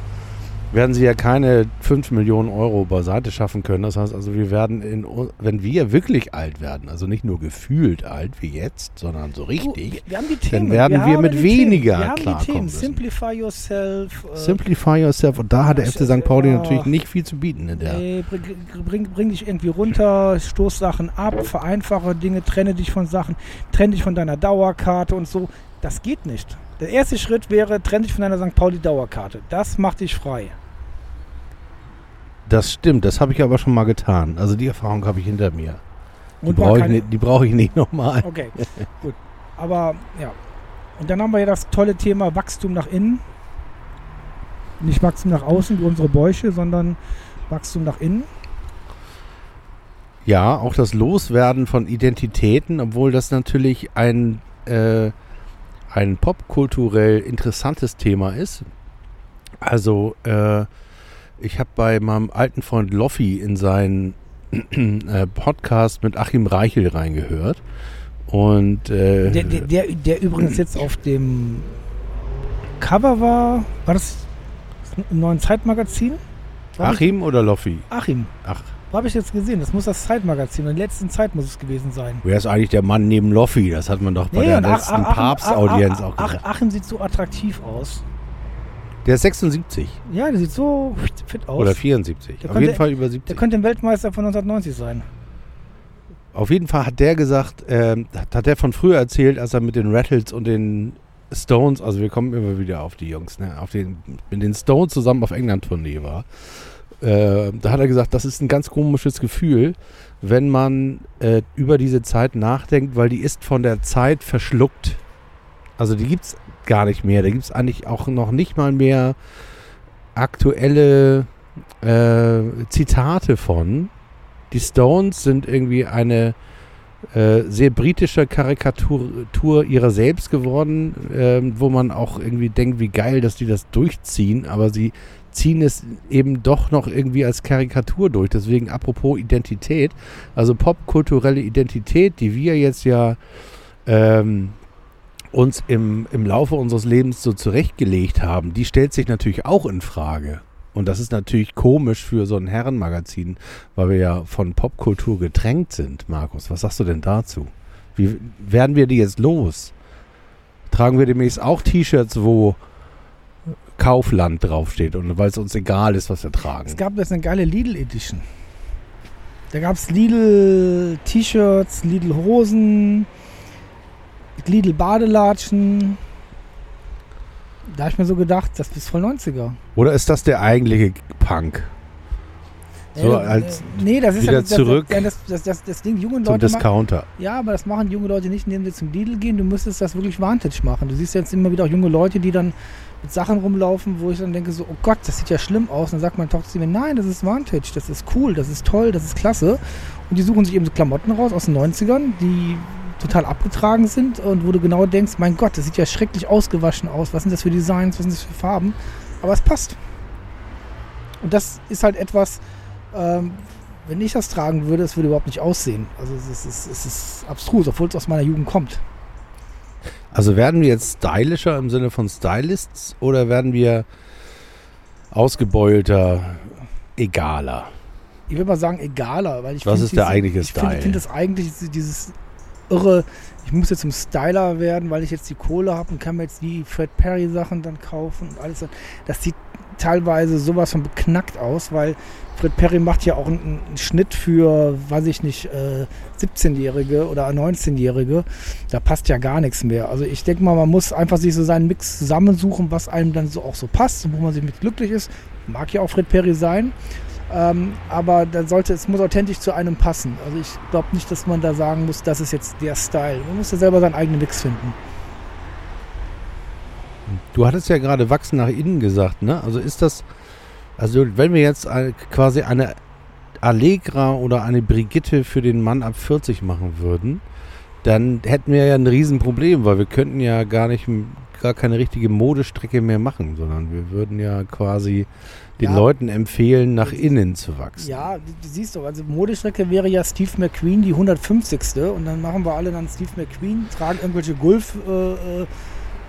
werden sie ja keine 5 Millionen Euro beiseite schaffen können. Das heißt also, wir werden, in, wenn wir wirklich alt werden, also nicht nur gefühlt alt wie jetzt, sondern so Du, richtig, wir, wir die Themen. werden wir haben mit weniger. Wir haben die klarkommen. Simplify yourself. äh, Simplify yourself. Und da hat der FC St. Pauli ja. natürlich nicht viel zu bieten in der. Bring, bring, bring dich irgendwie runter, stoß Sachen ab, vereinfache Dinge, trenne dich von Sachen, trenne dich von deiner Dauerkarte und so. Das geht nicht. Der erste Schritt wäre, trenne dich von deiner St. Pauli Dauerkarte. Das macht dich frei. Das stimmt, das habe ich aber schon mal getan. Also die Erfahrung habe ich hinter mir. Die brauche ich, nicht- die brauche ich nicht nochmal. Okay, gut. Aber ja. Und dann haben wir ja das tolle Thema Wachstum nach innen. Nicht Wachstum nach außen wie unsere Bäuche, sondern Wachstum nach innen. Ja, auch das Loswerden von Identitäten, obwohl das natürlich ein, äh, ein popkulturell interessantes Thema ist. Also, äh, ich habe bei meinem alten Freund Loffi in seinen <clears throat> äh, Podcast mit Achim Reichel reingehört. Und äh, Der, der, der, der übrigens jetzt auf dem Cover war, war das im neuen Zeitmagazin? War Achim oder Loffi? ich- Achim. Ach, Wo habe ich jetzt gesehen? Das muss das Zeitmagazin. In der letzten Zeit muss es gewesen sein. wer ist eigentlich der Mann neben Loffi? Das hat man doch bei Nee, der Ach- letzten Ach- Achim- Papstaudienz Ach- auch Ach- gesagt. Achim sieht so attraktiv aus. Der ist 76 Ja, der sieht so fit aus. oder 74. Der Auf könnte- jeden Fall über Der 70. könnte ein Weltmeister von 1990 sein. Auf jeden Fall hat der gesagt, hat, hat der von früher erzählt, als er mit den Rattles und den Stones, also wir kommen immer wieder auf die Jungs, ne, auf den, mit den Stones zusammen auf England-Tournee war. Äh, da hat er gesagt, das ist ein ganz komisches Gefühl, wenn man äh, über diese Zeit nachdenkt, weil die ist von der Zeit verschluckt. Also die gibt es gar nicht mehr. Da gibt es eigentlich auch noch nicht mal mehr aktuelle äh, Zitate von. Die Stones sind irgendwie eine äh, sehr britische Karikatur ihrer selbst geworden, ähm, wo man auch irgendwie denkt, wie geil, dass die das durchziehen, aber sie ziehen es eben doch noch irgendwie als Karikatur durch. Deswegen apropos Identität, also popkulturelle Identität, die wir jetzt ja ähm, uns im, im Laufe unseres Lebens so zurechtgelegt haben, die stellt sich natürlich auch in Frage. Und das ist natürlich komisch für so ein Herrenmagazin, weil wir ja von Popkultur getränkt sind. Markus, was sagst du denn dazu? Wie werden wir die jetzt los? Tragen wir demnächst auch T-Shirts, wo Kaufland draufsteht und weil es uns egal ist, was wir tragen? Es gab jetzt eine geile Lidl Edition. Da gab es Lidl T-Shirts, Lidl Hosen, Lidl Badelatschen. Da habe ich mir so gedacht, das ist voll 90er. Oder ist das der eigentliche Punk? So Ja, als äh, nee, das ist wieder ja, das, zurück Das, das, das, das, Ding, junge zum Leute machen, Discounter. Ja, aber das machen junge Leute nicht, indem sie zum Lidl gehen. Du müsstest das wirklich Vantage machen. Du siehst jetzt immer wieder auch junge Leute, die dann mit Sachen rumlaufen, wo ich dann denke so, oh Gott, das sieht ja schlimm aus. Und dann sagt meine Tochter zu mir, nein, das ist Vantage, das ist cool, das ist toll, das ist klasse. Und die suchen sich eben so Klamotten raus aus den 90ern, die total abgetragen sind und wo du genau denkst, mein Gott, das sieht ja schrecklich ausgewaschen aus. Was sind das für Designs, was sind das für Farben? Aber es passt. Und das ist halt etwas, ähm, wenn ich das tragen würde, es würde überhaupt nicht aussehen. Also es ist, es ist abstrus, obwohl es aus meiner Jugend kommt. Also werden wir jetzt stylischer im Sinne von Stylists oder werden wir ausgebeulter, egaler? Ich würde mal sagen, egaler, weil ich Was find ist der diese- eigentliche Ich finde Style? find das eigentlich dieses- dieses irre, ich muss jetzt zum Styler werden, weil ich jetzt die Kohle habe und kann mir jetzt die Fred Perry Sachen dann kaufen und alles. Das sieht teilweise sowas von beknackt aus, weil Fred Perry macht ja auch einen, einen Schnitt für, weiß ich nicht, äh, 17-Jährige oder 19-Jährige. Da passt ja gar nichts mehr. Also ich denke mal, man muss einfach sich so seinen Mix zusammensuchen, was einem dann so auch so passt und wo man sich mit glücklich ist. Mag ja auch Fred Perry sein. Ähm, aber dann sollte es muss authentisch zu einem passen. Also ich glaube nicht, dass man da sagen muss, das ist jetzt der Style. Man muss ja selber seinen eigenen Mix finden. Du hattest ja gerade wachsen nach innen gesagt, ne? Also ist das, also wenn wir jetzt quasi eine Allegra oder eine Brigitte für den Mann ab 40 machen würden, dann hätten wir ja ein Riesenproblem, weil wir könnten ja gar nicht, gar keine richtige Modestrecke mehr machen, sondern wir würden ja quasi den Ja. Leuten empfehlen, nach innen zu wachsen. Ja, du, du siehst doch, also Modestrecke wäre ja Steve McQueen die 150. Und dann machen wir alle dann Steve McQueen, tragen irgendwelche Golfjacken äh,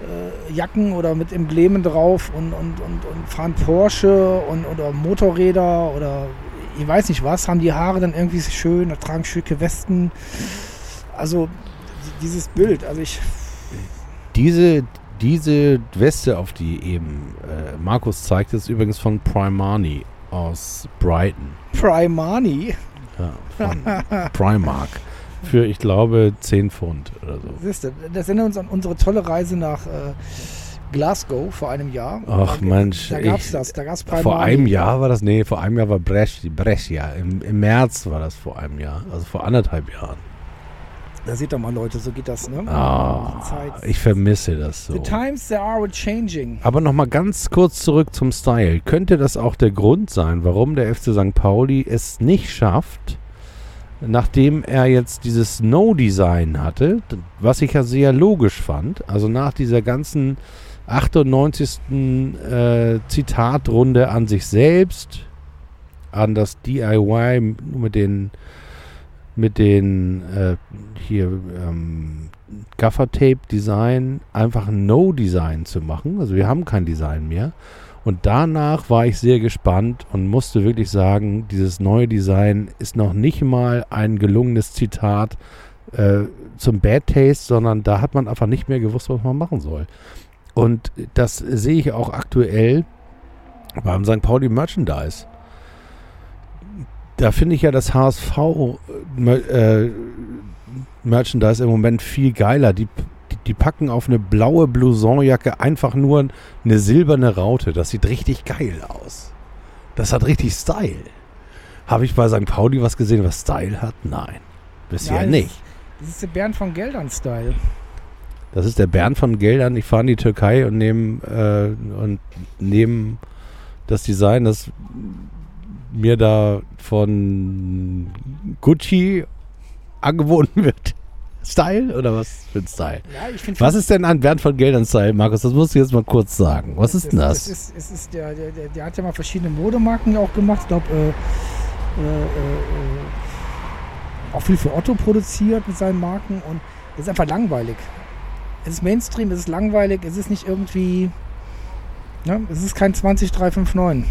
äh, Jacken oder mit Emblemen drauf und, und, und, und fahren Porsche und, oder Motorräder oder ich weiß nicht was, haben die Haare dann irgendwie so schön, tragen schicke Westen. Also die- dieses Bild, also ich Diese, diese Weste, auf die eben äh, Markus zeigt, ist übrigens von Primani aus Brighton. Primani, Ja, von Primark. Für, ich glaube, 10 Pfund oder so. siehst du, das erinnert uns an unsere tolle Reise nach äh, Glasgow vor einem Jahr. Ach Mensch, Da gab es das, da gab es Primani. Vor einem Jahr war das, nee, vor einem Jahr war Brescia, Brescia. Im, Im März war das vor einem Jahr, also vor anderthalb Jahren. Da seht ihr mal, Leute, so geht das, ne? Zeit. ich vermisse das so. The times they are changing. Aber nochmal ganz kurz zurück zum Style. Könnte das auch der Grund sein, warum der FC St. Pauli es nicht schafft, nachdem er jetzt dieses Snow-Design hatte, was ich ja sehr logisch fand, also nach dieser ganzen 98. Äh, Zitatrunde an sich selbst, an das DIY mit den mit den äh, hier ähm, Gaffer-Tape-Design einfach ein No-Design zu machen. Also wir haben kein Design mehr. Und danach war ich sehr gespannt und musste wirklich sagen, dieses neue Design ist noch nicht mal ein gelungenes Zitat äh, zum Bad Taste, sondern da hat man einfach nicht mehr gewusst, was man machen soll. Und das sehe ich auch aktuell beim St. Pauli Merchandise. Da finde ich ja das HSV äh, Merchandise im Moment viel geiler. Die, die, packen auf eine blaue Blousonjacke einfach nur eine silberne Raute. Das sieht richtig geil aus. Das hat richtig Style. Habe ich bei St. Pauli was gesehen, was Style hat? Nein. Bisher Nein, nicht. Das ist der Bernd von Geldern-Style. Das ist der Bernd von Geldern. Ich fahre in die Türkei und nehme äh, und nehme das Design, das mir da von Gucci angeboten <laughs> wird. Style oder was für ein Style? Ja, ich finde Was ist denn ein Bernd von Geldern Style, Markus? Das musst du jetzt mal kurz sagen. Was ist denn das? Es ist, es ist der, der, der, der hat ja mal verschiedene Modemarken auch gemacht. Ich glaube, äh, äh, äh, auch viel für Otto produziert mit seinen Marken und es ist einfach langweilig. Es ist Mainstream, es ist langweilig, es ist nicht irgendwie. Ne? Es ist kein 20359.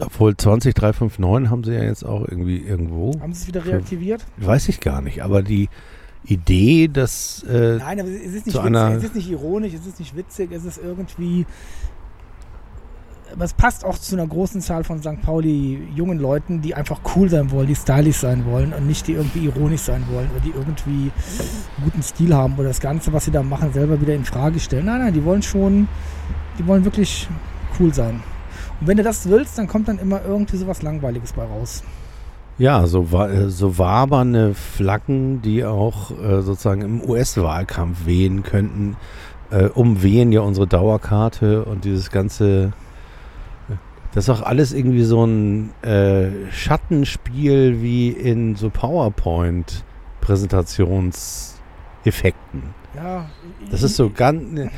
Obwohl 20359 haben sie ja jetzt auch irgendwie irgendwo. Haben sie es wieder reaktiviert? Weiß ich gar nicht. Aber die Idee, dass. Äh, Nein, aber es ist nicht witzig, es ist nicht ironisch, es ist nicht witzig, es ist irgendwie. Aber es passt auch zu einer großen Zahl von St. Pauli jungen Leuten, die einfach cool sein wollen, die stylisch sein wollen und nicht die irgendwie ironisch sein wollen oder die irgendwie guten Stil haben oder das Ganze, was sie da machen, selber wieder in Frage stellen. Nein, nein, die wollen schon, die wollen wirklich cool sein. Und wenn du das willst, dann kommt dann immer irgendwie sowas Langweiliges bei raus. Ja, so, wa äh, so wabernde Flaggen, die auch äh, sozusagen im US-Wahlkampf wehen könnten, äh, umwehen ja unsere Dauerkarte und dieses ganze. Das ist auch alles irgendwie so ein äh, Schattenspiel wie in so PowerPoint-Präsentationseffekten. Ja, Das ist so ganz.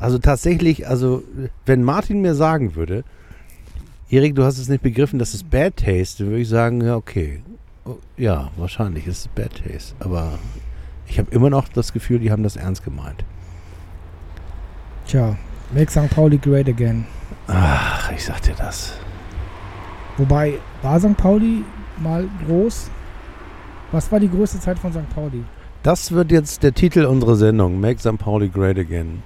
Also tatsächlich, also wenn Martin mir sagen würde, Erik, du hast es nicht begriffen, das ist Bad Taste, dann würde ich sagen, ja, okay. Ja, wahrscheinlich ist es Bad Taste. Aber ich habe immer noch das Gefühl, die haben das ernst gemeint. Tja, make St. Pauli great again. Ach, ich sag dir das. Wobei, war St. Pauli mal groß? Was war die größte Zeit von St. Pauli? Das wird jetzt der Titel unserer Sendung, Make St. Pauli Great Again.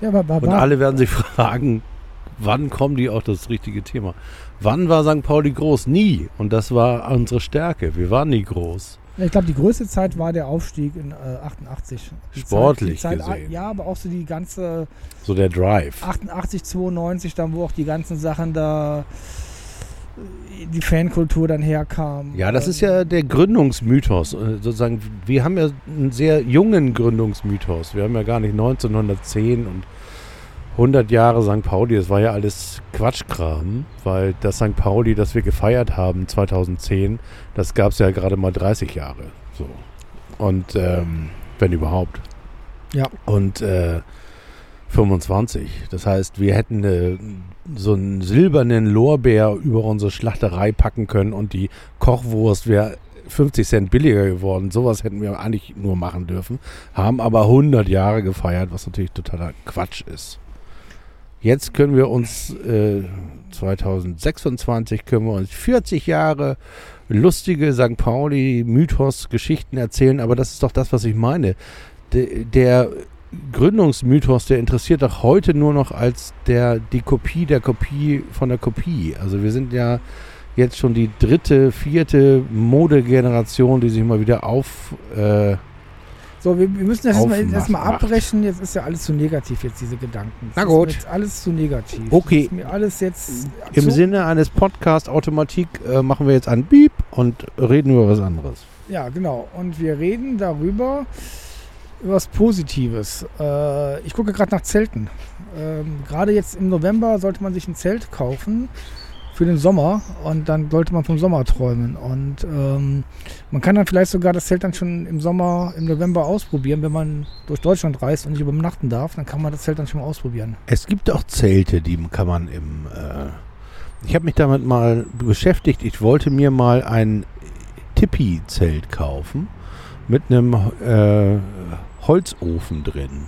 Ja, war, war, Und alle werden sich <laughs> fragen, wann kommen die auf das richtige Thema? Wann war St. Pauli groß? Nie. Und das war unsere Stärke. Wir waren nie groß. ich glaube, die größte Zeit war der Aufstieg in äh, 88. Die Sportlich Zeit, die Zeit, gesehen. Ja, aber auch so die ganze So der Drive. 88, 92, dann wo auch die ganzen Sachen da, die Fankultur dann herkam. Ja, das ist ja der Gründungsmythos. Äh, Sozusagen, wir haben ja einen sehr jungen Gründungsmythos. Wir haben ja gar nicht 1910 und 100 Jahre St. Pauli. Das war ja alles Quatschkram, weil das St. Pauli, das wir gefeiert haben 2010, das gab es ja gerade mal 30 Jahre. So. Und ähm, wenn überhaupt. Ja. Und äh, 25. Das heißt, wir hätten äh, so einen silbernen Lorbeer über unsere Schlachterei packen können und die Kochwurst wäre 50 Cent billiger geworden. Sowas hätten wir eigentlich nur machen dürfen. Haben aber 100 Jahre gefeiert, was natürlich totaler Quatsch ist. Jetzt können wir uns äh, 2026 können wir uns 40 Jahre lustige St. Pauli Mythos Geschichten erzählen, aber das ist doch das, was ich meine. De, der Gründungsmythos, der interessiert doch heute nur noch als der die Kopie der Kopie von der Kopie. Also wir sind ja jetzt schon die dritte, vierte Modegeneration, die sich mal wieder auf äh, So, wir, wir müssen das erstmal erst mal abbrechen. Jetzt ist ja alles zu negativ, jetzt diese Gedanken. Na gut. Ist jetzt alles zu negativ. Okay. Ist mir alles jetzt. Im zu, Sinne eines Podcast-Automatik äh, machen wir jetzt einen Beep und reden über was anderes. Ja, genau. Und wir reden darüber, über was Positives. Äh, ich gucke gerade nach Zelten. Ähm, gerade jetzt im November sollte man sich ein Zelt kaufen für den Sommer und dann sollte man vom Sommer träumen. Und ähm, man kann dann vielleicht sogar das Zelt dann schon im Sommer, im November ausprobieren, wenn man durch Deutschland reist und nicht übernachten darf, dann kann man das Zelt dann schon mal ausprobieren. Es gibt auch Zelte, die kann man im. Äh, ich habe mich damit mal beschäftigt. Ich wollte mir mal ein Tipi-Zelt kaufen mit einem äh, Holzofen drin.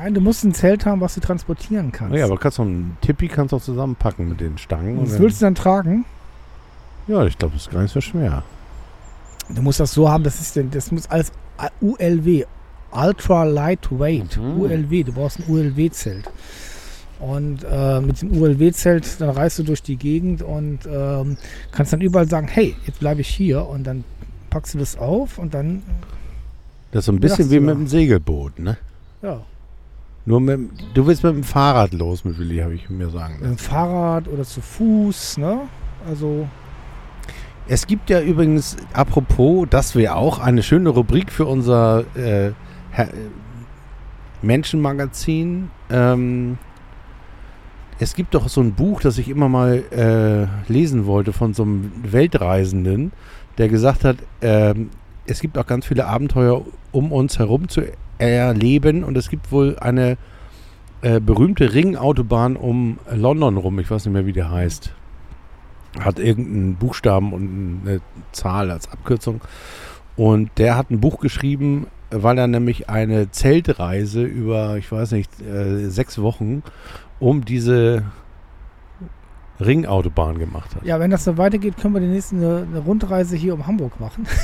Nein, du musst ein Zelt haben, was du transportieren kannst. Ja, aber kannst du ein Tipi kannst du auch zusammenpacken mit den Stangen. und das willst du dann tragen? ja, ich glaube, das ist gar nicht so schwer. Du musst das so haben, das ist denn, das muss alles ULW, Ultra Lightweight, Mhm. ULW, du brauchst ein ULW-Zelt. Und äh, mit dem ULW-Zelt, dann reist du durch die Gegend und ähm, kannst dann überall sagen, hey, jetzt bleibe ich hier und dann packst du das auf und dann, Das ist so ein bisschen wie mit dem Segelboot, ne? ja, Nur mit, du willst mit dem Fahrrad los, mit Willi, habe ich mir sagen mit dem Fahrrad oder zu Fuß, ne? Also, Es gibt ja übrigens, apropos, das wäre auch eine schöne Rubrik für unser äh, äh, Menschenmagazin. Ähm, Es gibt doch so ein Buch, das ich immer mal äh, lesen wollte von so einem Weltreisenden, der gesagt hat, ähm, es gibt auch ganz viele Abenteuer um uns herum zu erleben und es gibt wohl eine äh, berühmte Ringautobahn um London rum. Ich weiß nicht mehr, wie der heißt. Hat irgendeinen Buchstaben und eine Zahl als Abkürzung. Und der hat ein Buch geschrieben, weil er nämlich eine Zeltreise über, ich weiß nicht, äh, sechs Wochen um diese Ringautobahn gemacht hat. Ja, wenn das so weitergeht, können wir die nächste eine, Rundreise hier um Hamburg machen. <laughs>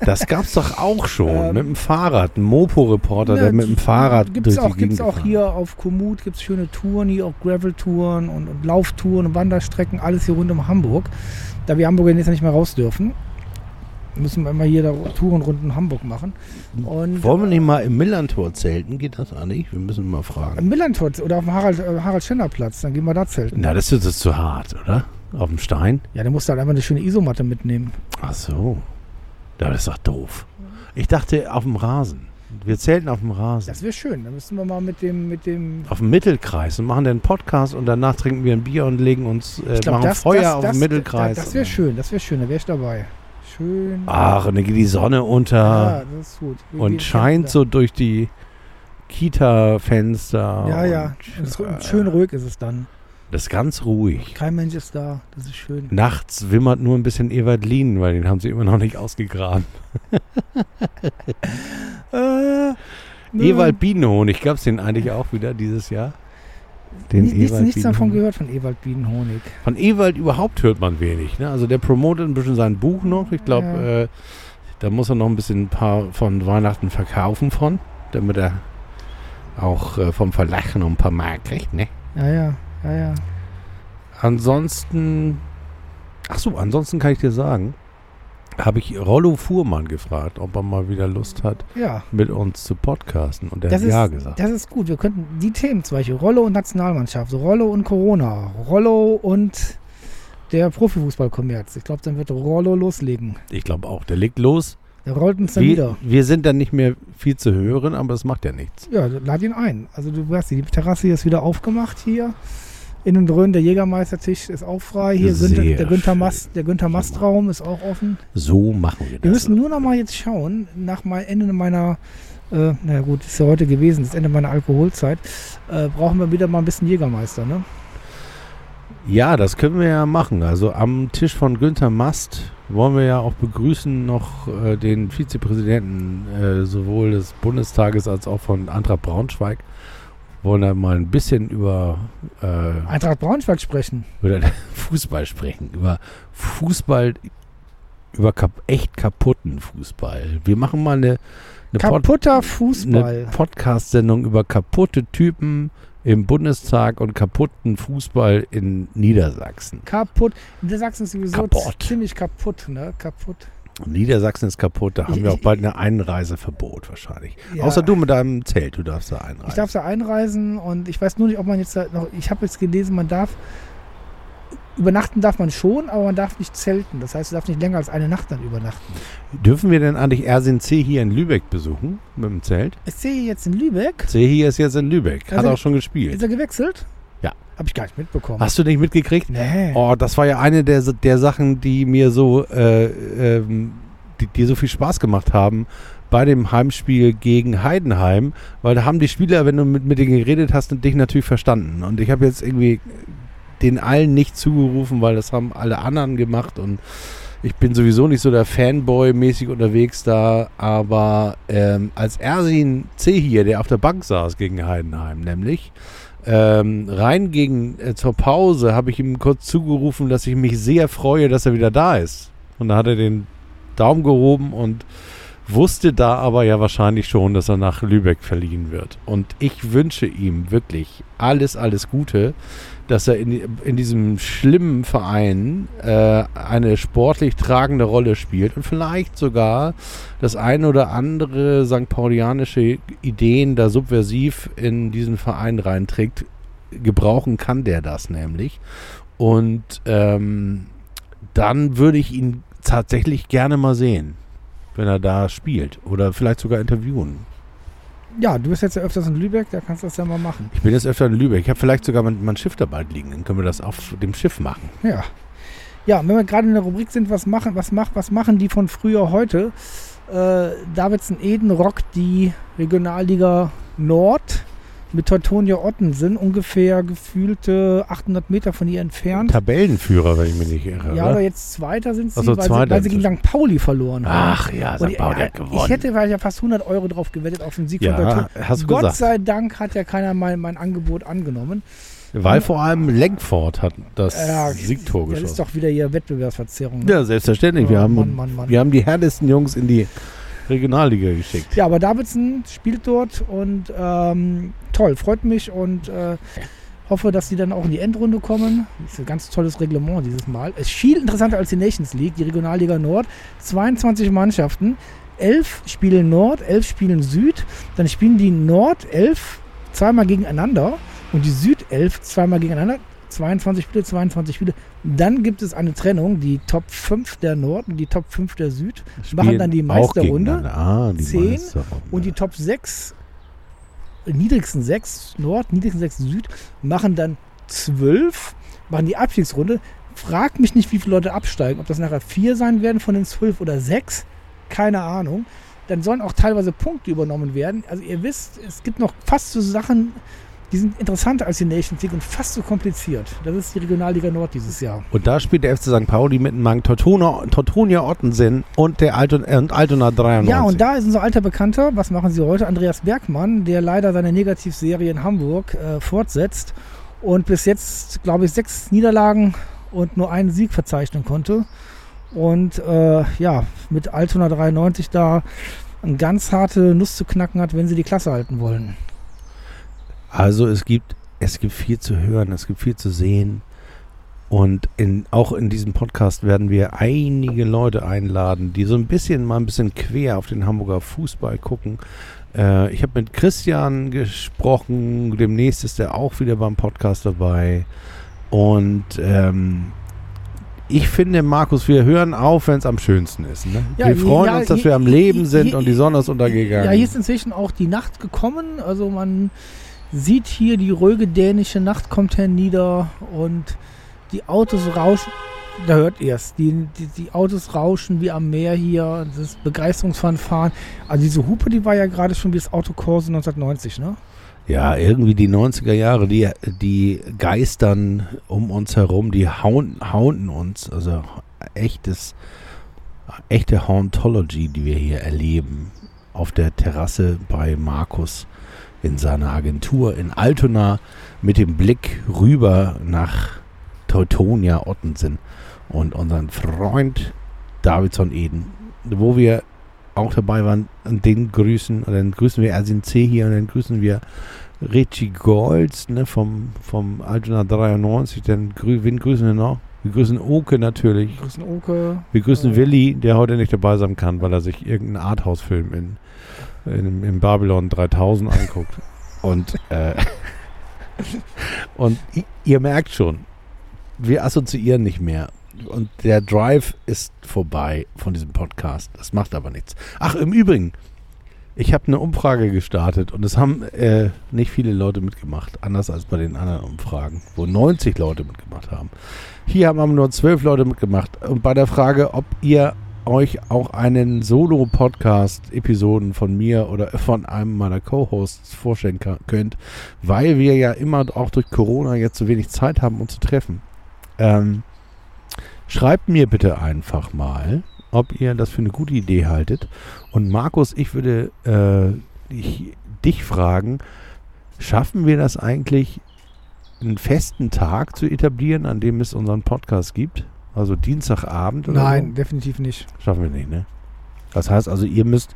Das gab's doch auch schon Ähm, mit dem Fahrrad. Ein Mopo-Reporter, der mit dem Fahrrad Gibt es durch die auch, gibt's Gegend auch gefahren hier auf Komoot, gibt es schöne Touren, hier auch Gravel-Touren und, und Lauftouren und Wanderstrecken, alles hier rund um Hamburg. Da wir Hamburger jetzt nicht mehr raus dürfen, müssen wir immer hier da Touren rund um Hamburg machen. Und Wollen wir nicht mal im Millantor zelten? Geht das eigentlich? Wir müssen mal Im fragen. Millantor oder auf dem Harald, äh, Harald Schender Platz, dann gehen wir da zelten. Na, das ist jetzt zu hart, oder? Auf dem Stein? Ja, dann musst du halt einfach eine schöne Isomatte mitnehmen. Ach so. Ja, das ist doch doof. Ich dachte auf dem Rasen. Wir zelten auf dem Rasen. Das wäre schön. Dann müssen wir mal mit dem, mit dem auf dem Mittelkreis und machen dann einen Podcast und danach trinken wir ein Bier und legen uns, äh, glaub, machen das, Feuer das, auf das, dem Mittelkreis. Das, wäre schön, das wäre schön, da wäre ich dabei. Schön. Ach, und dann geht die Sonne unter ja, das ist gut. Wir und scheint so durch die Kita-Fenster. Ja, ja. und, Und es, äh, schön ruhig ist es dann. Das ist ganz ruhig. Kein Mensch ist da. Das ist schön. Nachts wimmert nur ein bisschen Ewald Lien, weil den haben sie immer noch nicht ausgegraben. <laughs> Äh. Ewald Bienenhonig, gab es den eigentlich auch wieder dieses Jahr? Den Nicht- nichts, nichts davon gehört von Ewald Bienenhonig. Von Ewald überhaupt hört man wenig. Ne? Also der promotet ein bisschen sein Buch noch. Ich glaube, Ja. äh, da muss er noch ein bisschen ein paar von Weihnachten verkaufen von, damit er auch äh, vom Verlag noch ein paar Mark kriegt. Ne? Ja, ja, ja, ja. Ansonsten, ach so, ansonsten kann ich dir sagen, habe ich Rollo Fuhrmann gefragt, ob er mal wieder Lust hat, Ja, mit uns zu podcasten. Und er das hat ist, ja gesagt. das ist gut. Wir könnten die Themen zum Beispiel Rollo und Nationalmannschaft, Rollo und Corona, Rollo und der Profifußballkommerz. Ich glaube, dann wird Rollo loslegen. Ich glaube auch, der legt los. Der rollt uns dann Wir, wieder. wir sind dann nicht mehr viel zu hören, aber das macht ja nichts. Ja, lad ihn ein. Also du weißt, die Terrasse hier ist wieder aufgemacht hier. Innen drin, der Jägermeistertisch ist auch frei. Hier Günther, der Günther. Mast, der Günther Mast Raum ist auch offen. So machen wir Wir das. müssen nur noch mal jetzt schauen, nach mal Ende meiner, äh, na gut, ist ja heute gewesen, das Ende meiner Alkoholzeit, äh, brauchen wir wieder mal ein bisschen Jägermeister, ne? Ja, das können wir ja machen. Also am Tisch von Günther Mast wollen wir ja auch begrüßen noch äh, den Vizepräsidenten äh, sowohl des Bundestages als auch von Antrag Braunschweig. Wollen da mal ein bisschen über, äh, Eintracht Braunschweig sprechen. über <laughs> Fußball sprechen. Über Fußball, über kap echt kaputten Fußball. Wir machen mal eine, eine, Pod Kaputter eine Fußball. Podcast-Sendung über kaputte Typen im Bundestag und kaputten Fußball in Niedersachsen. Kaputt. Niedersachsen ist sowieso Kaputt. ziemlich kaputt, ne? Kaputt. Niedersachsen ist kaputt, da haben Ich- wir auch bald eine Einreiseverbot wahrscheinlich. Ja. Außer du mit deinem Zelt, du darfst da einreisen. Ich darf da einreisen und ich weiß nur nicht, ob man jetzt da noch. Ich habe jetzt gelesen, man darf. Übernachten darf man schon, aber man darf nicht zelten. Das heißt, du darfst nicht länger als eine Nacht dann übernachten. Dürfen wir denn eigentlich Ersin C. hier in Lübeck besuchen mit dem Zelt? Ich sehe jetzt in Lübeck. C. hier ist jetzt in Lübeck, hat Also- auch schon gespielt. Ist er gewechselt? Habe ich gar nicht mitbekommen. Hast du nicht mitgekriegt? Nee. Oh, das war ja eine der, der Sachen, die mir so, äh, ähm, die, die so viel Spaß gemacht haben bei dem Heimspiel gegen Heidenheim, weil da haben die Spieler, wenn du mit, mit denen geredet hast, dich natürlich verstanden. Und ich habe jetzt irgendwie den allen nicht zugerufen, weil das haben alle anderen gemacht und ich bin sowieso nicht so der Fanboy-mäßig unterwegs da, aber ähm, als Ersin C. hier, der auf der Bank saß gegen Heidenheim, nämlich, ähm, rein gegen äh, zur Pause habe ich ihm kurz zugerufen, dass ich mich sehr freue, dass er wieder da ist. Und da hat er den Daumen gehoben und wusste da aber ja wahrscheinlich schon, dass er nach Lübeck verliehen wird. Und ich wünsche ihm wirklich alles, alles Gute, dass er in, in diesem schlimmen Verein äh, eine sportlich tragende Rolle spielt und vielleicht sogar das eine oder andere St. Paulianische Ideen da subversiv in diesen Verein reinträgt. Gebrauchen kann der das nämlich. Und ähm, dann würde ich ihn tatsächlich gerne mal sehen, wenn er da spielt. Oder vielleicht sogar interviewen. Ja, du bist jetzt ja öfters in Lübeck, da kannst du das ja mal machen. Ich bin jetzt öfter in Lübeck. Ich habe vielleicht sogar mein, mein Schiff dabei liegen. Dann können wir das auf dem Schiff machen. Ja. Ja, wenn wir gerade in der Rubrik sind, was machen, was macht, was machen die von früher heute? Äh, Davidson Eden rockt die Regionalliga Nord mit Teutonia Ottensen, ungefähr gefühlte 800 Meter von ihr entfernt. Tabellenführer, wenn ich mich nicht irre. Ja, oder? aber jetzt Zweiter sind sie, so, weil, Zweiter sie weil sie gegen. St. Pauli verloren haben. Ach ja, St. Pauli hat gewonnen. Ich hätte ja fast 100 Euro drauf gewettet auf den Sieg von ja, Teutonia. hast du Gott gesagt. sei Dank hat ja keiner mein, mein Angebot angenommen. Weil vor allem Lenkford hat das Ja, Siegtor Das ist geschossen. doch wieder hier Wettbewerbsverzerrung. ne? Ja, selbstverständlich. Oh, Wir haben, Mann, Mann, Mann. wir haben die härtesten Jungs in die Regionalliga geschickt. Ja, aber Davidson spielt dort und ähm, toll, freut mich und äh, hoffe, dass sie dann auch in die Endrunde kommen. Das ist ein ganz tolles Reglement dieses Mal. Es ist viel interessanter als die Nations League, die Regionalliga Nord. 22 Mannschaften, 11 spielen Nord, 11 spielen Süd. Dann spielen die Nord 11 zweimal gegeneinander und die Süd 11 zweimal gegeneinander. 22 Spiele, 22 Spiele. Dann gibt es eine Trennung, die Top 5 der Nord und die Top 5 der Süd. Machen dann die Spielen Meisterrunde. Ah, die Zehn Meisterrunde. Und die Top 6, niedrigsten 6 Nord, niedrigsten 6 Süd, machen dann 12, machen die Abstiegsrunde. Frag mich nicht, wie viele Leute absteigen. Ob das nachher 4 sein werden von den 12 oder 6, keine Ahnung. Dann sollen auch teilweise Punkte übernommen werden. Also ihr wisst, es gibt noch fast so Sachen, die sind interessanter als die Nations League und fast so kompliziert. Das ist die Regionalliga Nord dieses Jahr. Und da spielt der FC St. Pauli mit dem Mang Tortona, Tortonia Ottensen und der Alton, äh, und Altona 93. Ja, und da ist unser alter Bekannter, was machen Sie heute? Andreas Bergmann, der leider seine Negativserie in Hamburg äh, fortsetzt und bis jetzt, glaube ich, sechs Niederlagen und nur einen Sieg verzeichnen konnte. Und äh, ja, mit Altona 93 da eine ganz harte Nuss zu knacken hat, wenn sie die Klasse halten wollen. Also es gibt, es gibt viel zu hören, es gibt viel zu sehen. Und in, auch in diesem Podcast werden wir einige Leute einladen, die so ein bisschen mal ein bisschen quer auf den Hamburger Fußball gucken. Äh, ich habe mit Christian gesprochen, demnächst ist er auch wieder beim Podcast dabei. Und ähm, ich finde, Markus, wir hören auf, wenn es am schönsten ist. Ne? Ja, wir freuen ja, uns, dass hier- wir am Leben sind hier- und die Sonne ist untergegangen. Ja, hier ist inzwischen auch die Nacht gekommen. Also man sieht hier die ruhige dänische Nacht kommt hernieder und die Autos rauschen. Da hört ihr es. Die, die, die Autos rauschen wie am Meer hier. Das Begeisterungsfanfaren. Also diese Hupe, die war ja gerade schon wie das Autokorso 1990, ne? Ja, irgendwie die 90er Jahre, die, die geistern um uns herum, die hauen, haunten uns. Also echtes, echte Hauntology, die wir hier erleben. Auf der Terrasse bei Markus in seiner Agentur in Altona mit dem Blick rüber nach Teutonia Ottensen und unseren Freund Davidson Eden, wo wir auch dabei waren, und den grüßen, und dann grüßen wir Ersin C. hier und dann grüßen wir Richie Golds ne, vom, vom Altona 93, dann grü wen grüßen wir noch? Wir grüßen Oke natürlich. Grüßen Oke. Wir grüßen Äh. Willi, der heute nicht dabei sein kann, weil er sich irgendeinen Arthouse-Film in, in, in Babylon 3000 anguckt. Und, äh, und ihr merkt schon, wir assoziieren nicht mehr. Und der Drive ist vorbei von diesem Podcast. Das macht aber nichts. Ach, im Übrigen, ich habe eine Umfrage gestartet und es haben äh, nicht viele Leute mitgemacht, anders als bei den anderen Umfragen, wo 90 Leute mitgemacht haben. Hier haben nur 12 Leute mitgemacht. Und bei der Frage, ob ihr euch auch einen Solo-Podcast-Episoden von mir oder von einem meiner Co-Hosts vorstellen könnt, weil wir ja immer auch durch Corona jetzt so wenig Zeit haben, uns zu treffen. Ähm, schreibt mir bitte einfach mal, ob ihr das für eine gute Idee haltet. Und Markus, ich würde äh, dich, dich fragen, schaffen wir das eigentlich, einen festen Tag zu etablieren, an dem es unseren Podcast gibt? Also Dienstagabend oder Nein, so? definitiv nicht. Schaffen wir nicht, ne? Das heißt also, ihr müsst.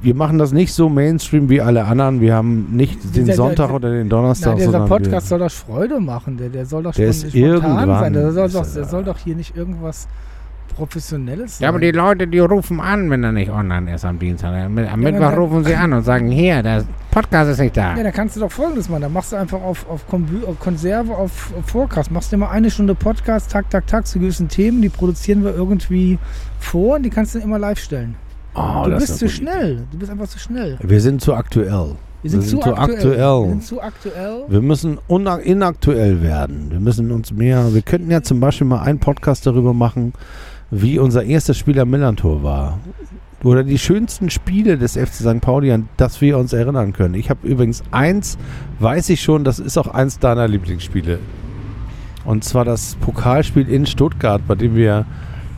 Wir machen das nicht so Mainstream wie alle anderen. Wir haben nicht den Dieser- Sonntag der- oder den Donnerstag, Nein, dieser Podcast wir, soll doch Freude machen. Der, der soll doch Der spontan sein. Der soll, doch, er- der soll doch hier nicht irgendwas Professionelles sein. Ja, aber die Leute, die rufen an, wenn er nicht online ist am Dienstag. Am am Mittwoch dann- rufen sie an und sagen, hier, der Podcast ist nicht da. Ja, dann kannst du doch folgendes machen. Dann machst du einfach auf, auf, auf Konserve, auf, auf Forecast. Machst du immer eine Stunde Podcast, tak, tak, tak, zu gewissen Themen. Die produzieren wir irgendwie vor und die kannst du immer live stellen. Oh, Du das bist ist zu schnell. Du bist einfach zu schnell. Wir sind zu aktuell. Wir sind, Wir zu, sind zu aktuell. aktuell. Wir sind zu aktuell. Wir müssen inaktuell werden. Wir müssen uns mehr. Wir könnten ja zum Beispiel mal einen Podcast darüber machen, wie unser erstes Spiel am Millantor war. Oder die schönsten Spiele des FC St. Pauli, an das wir uns erinnern können. Ich habe übrigens eins, weiß ich schon, das ist auch eins deiner Lieblingsspiele. Und zwar das Pokalspiel in Stuttgart, bei dem wir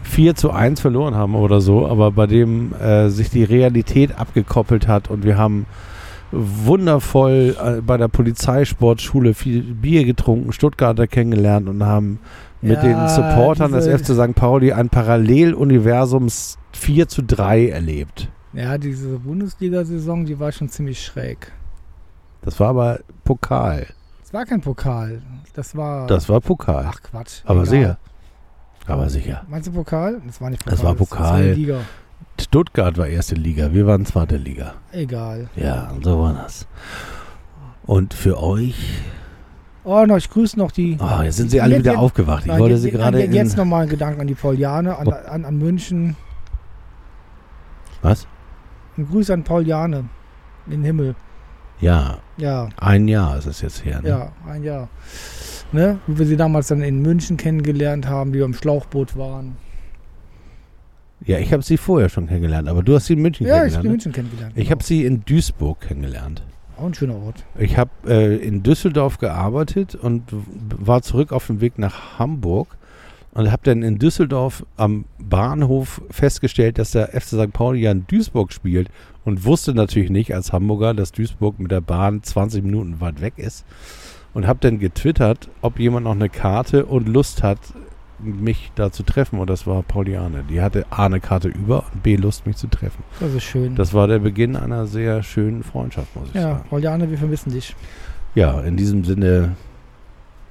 4 zu 1 verloren haben oder so, aber bei dem äh, sich die Realität abgekoppelt hat und wir haben wundervoll äh, bei der Polizeisportschule viel Bier getrunken, Stuttgarter kennengelernt und haben mit Ja, den Supportern des FC St. Pauli ein Paralleluniversums 4 zu 3 erlebt. Ja, diese Bundesliga-Saison, die war schon ziemlich schräg. Das war aber Pokal. Es war kein Pokal. Das war. Das war Pokal. Ach Quatsch. aber egal. sicher. Aber sicher. Meinst du Pokal? Das war nicht Pokal. Das war Das Pokal. war Liga. Stuttgart war erste Liga, wir waren zweite Liga. Egal. Ja, so war das. Und für euch, Oh, noch, ich grüße noch die. oh, jetzt sind sie alle wieder jetzt- aufgewacht. Ich Nein, wollte jetzt- sie gerade jetzt- nochmal einen Gedanken an die Pauliane, an, Oh. an, an München. Was? Ein Gruß an Pauliane. In den Himmel. Ja, Ja, ein Jahr ist es jetzt her. Ne? ja, ein Jahr. Ne? Wie wir sie damals dann in München kennengelernt haben, wie wir im Schlauchboot waren. Ja, ich habe sie vorher schon kennengelernt, aber du hast sie in München Ja, ich kennengelernt. habe in ne? München kennengelernt. Ich habe sie in Duisburg kennengelernt. Auch ein schöner Ort. Ich habe äh, in Düsseldorf gearbeitet und war zurück auf dem Weg nach Hamburg und habe dann in Düsseldorf am Bahnhof festgestellt, dass der FC St. Pauli ja in Duisburg spielt und wusste natürlich nicht als Hamburger, dass Duisburg mit der Bahn 20 Minuten weit weg ist und habe dann getwittert, ob jemand noch eine Karte und Lust hat, mich da zu treffen und das war Pauliane. Die hatte A eine Karte über und B Lust, mich zu treffen. Das ist schön. Das war der Beginn einer sehr schönen Freundschaft, muss ich ja, sagen. Pauliane, wir vermissen dich. Ja, in diesem Sinne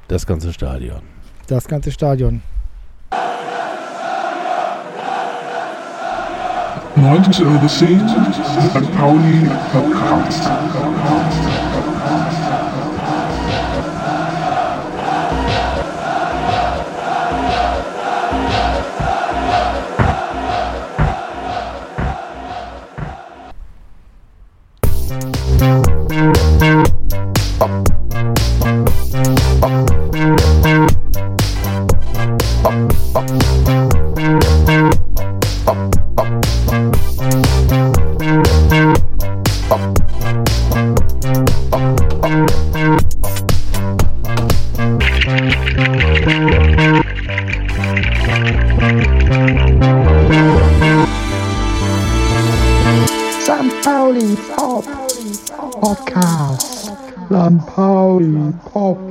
das ganze Stadion. Das ganze Stadion. 90 over 10, St. Pauli verkrampft.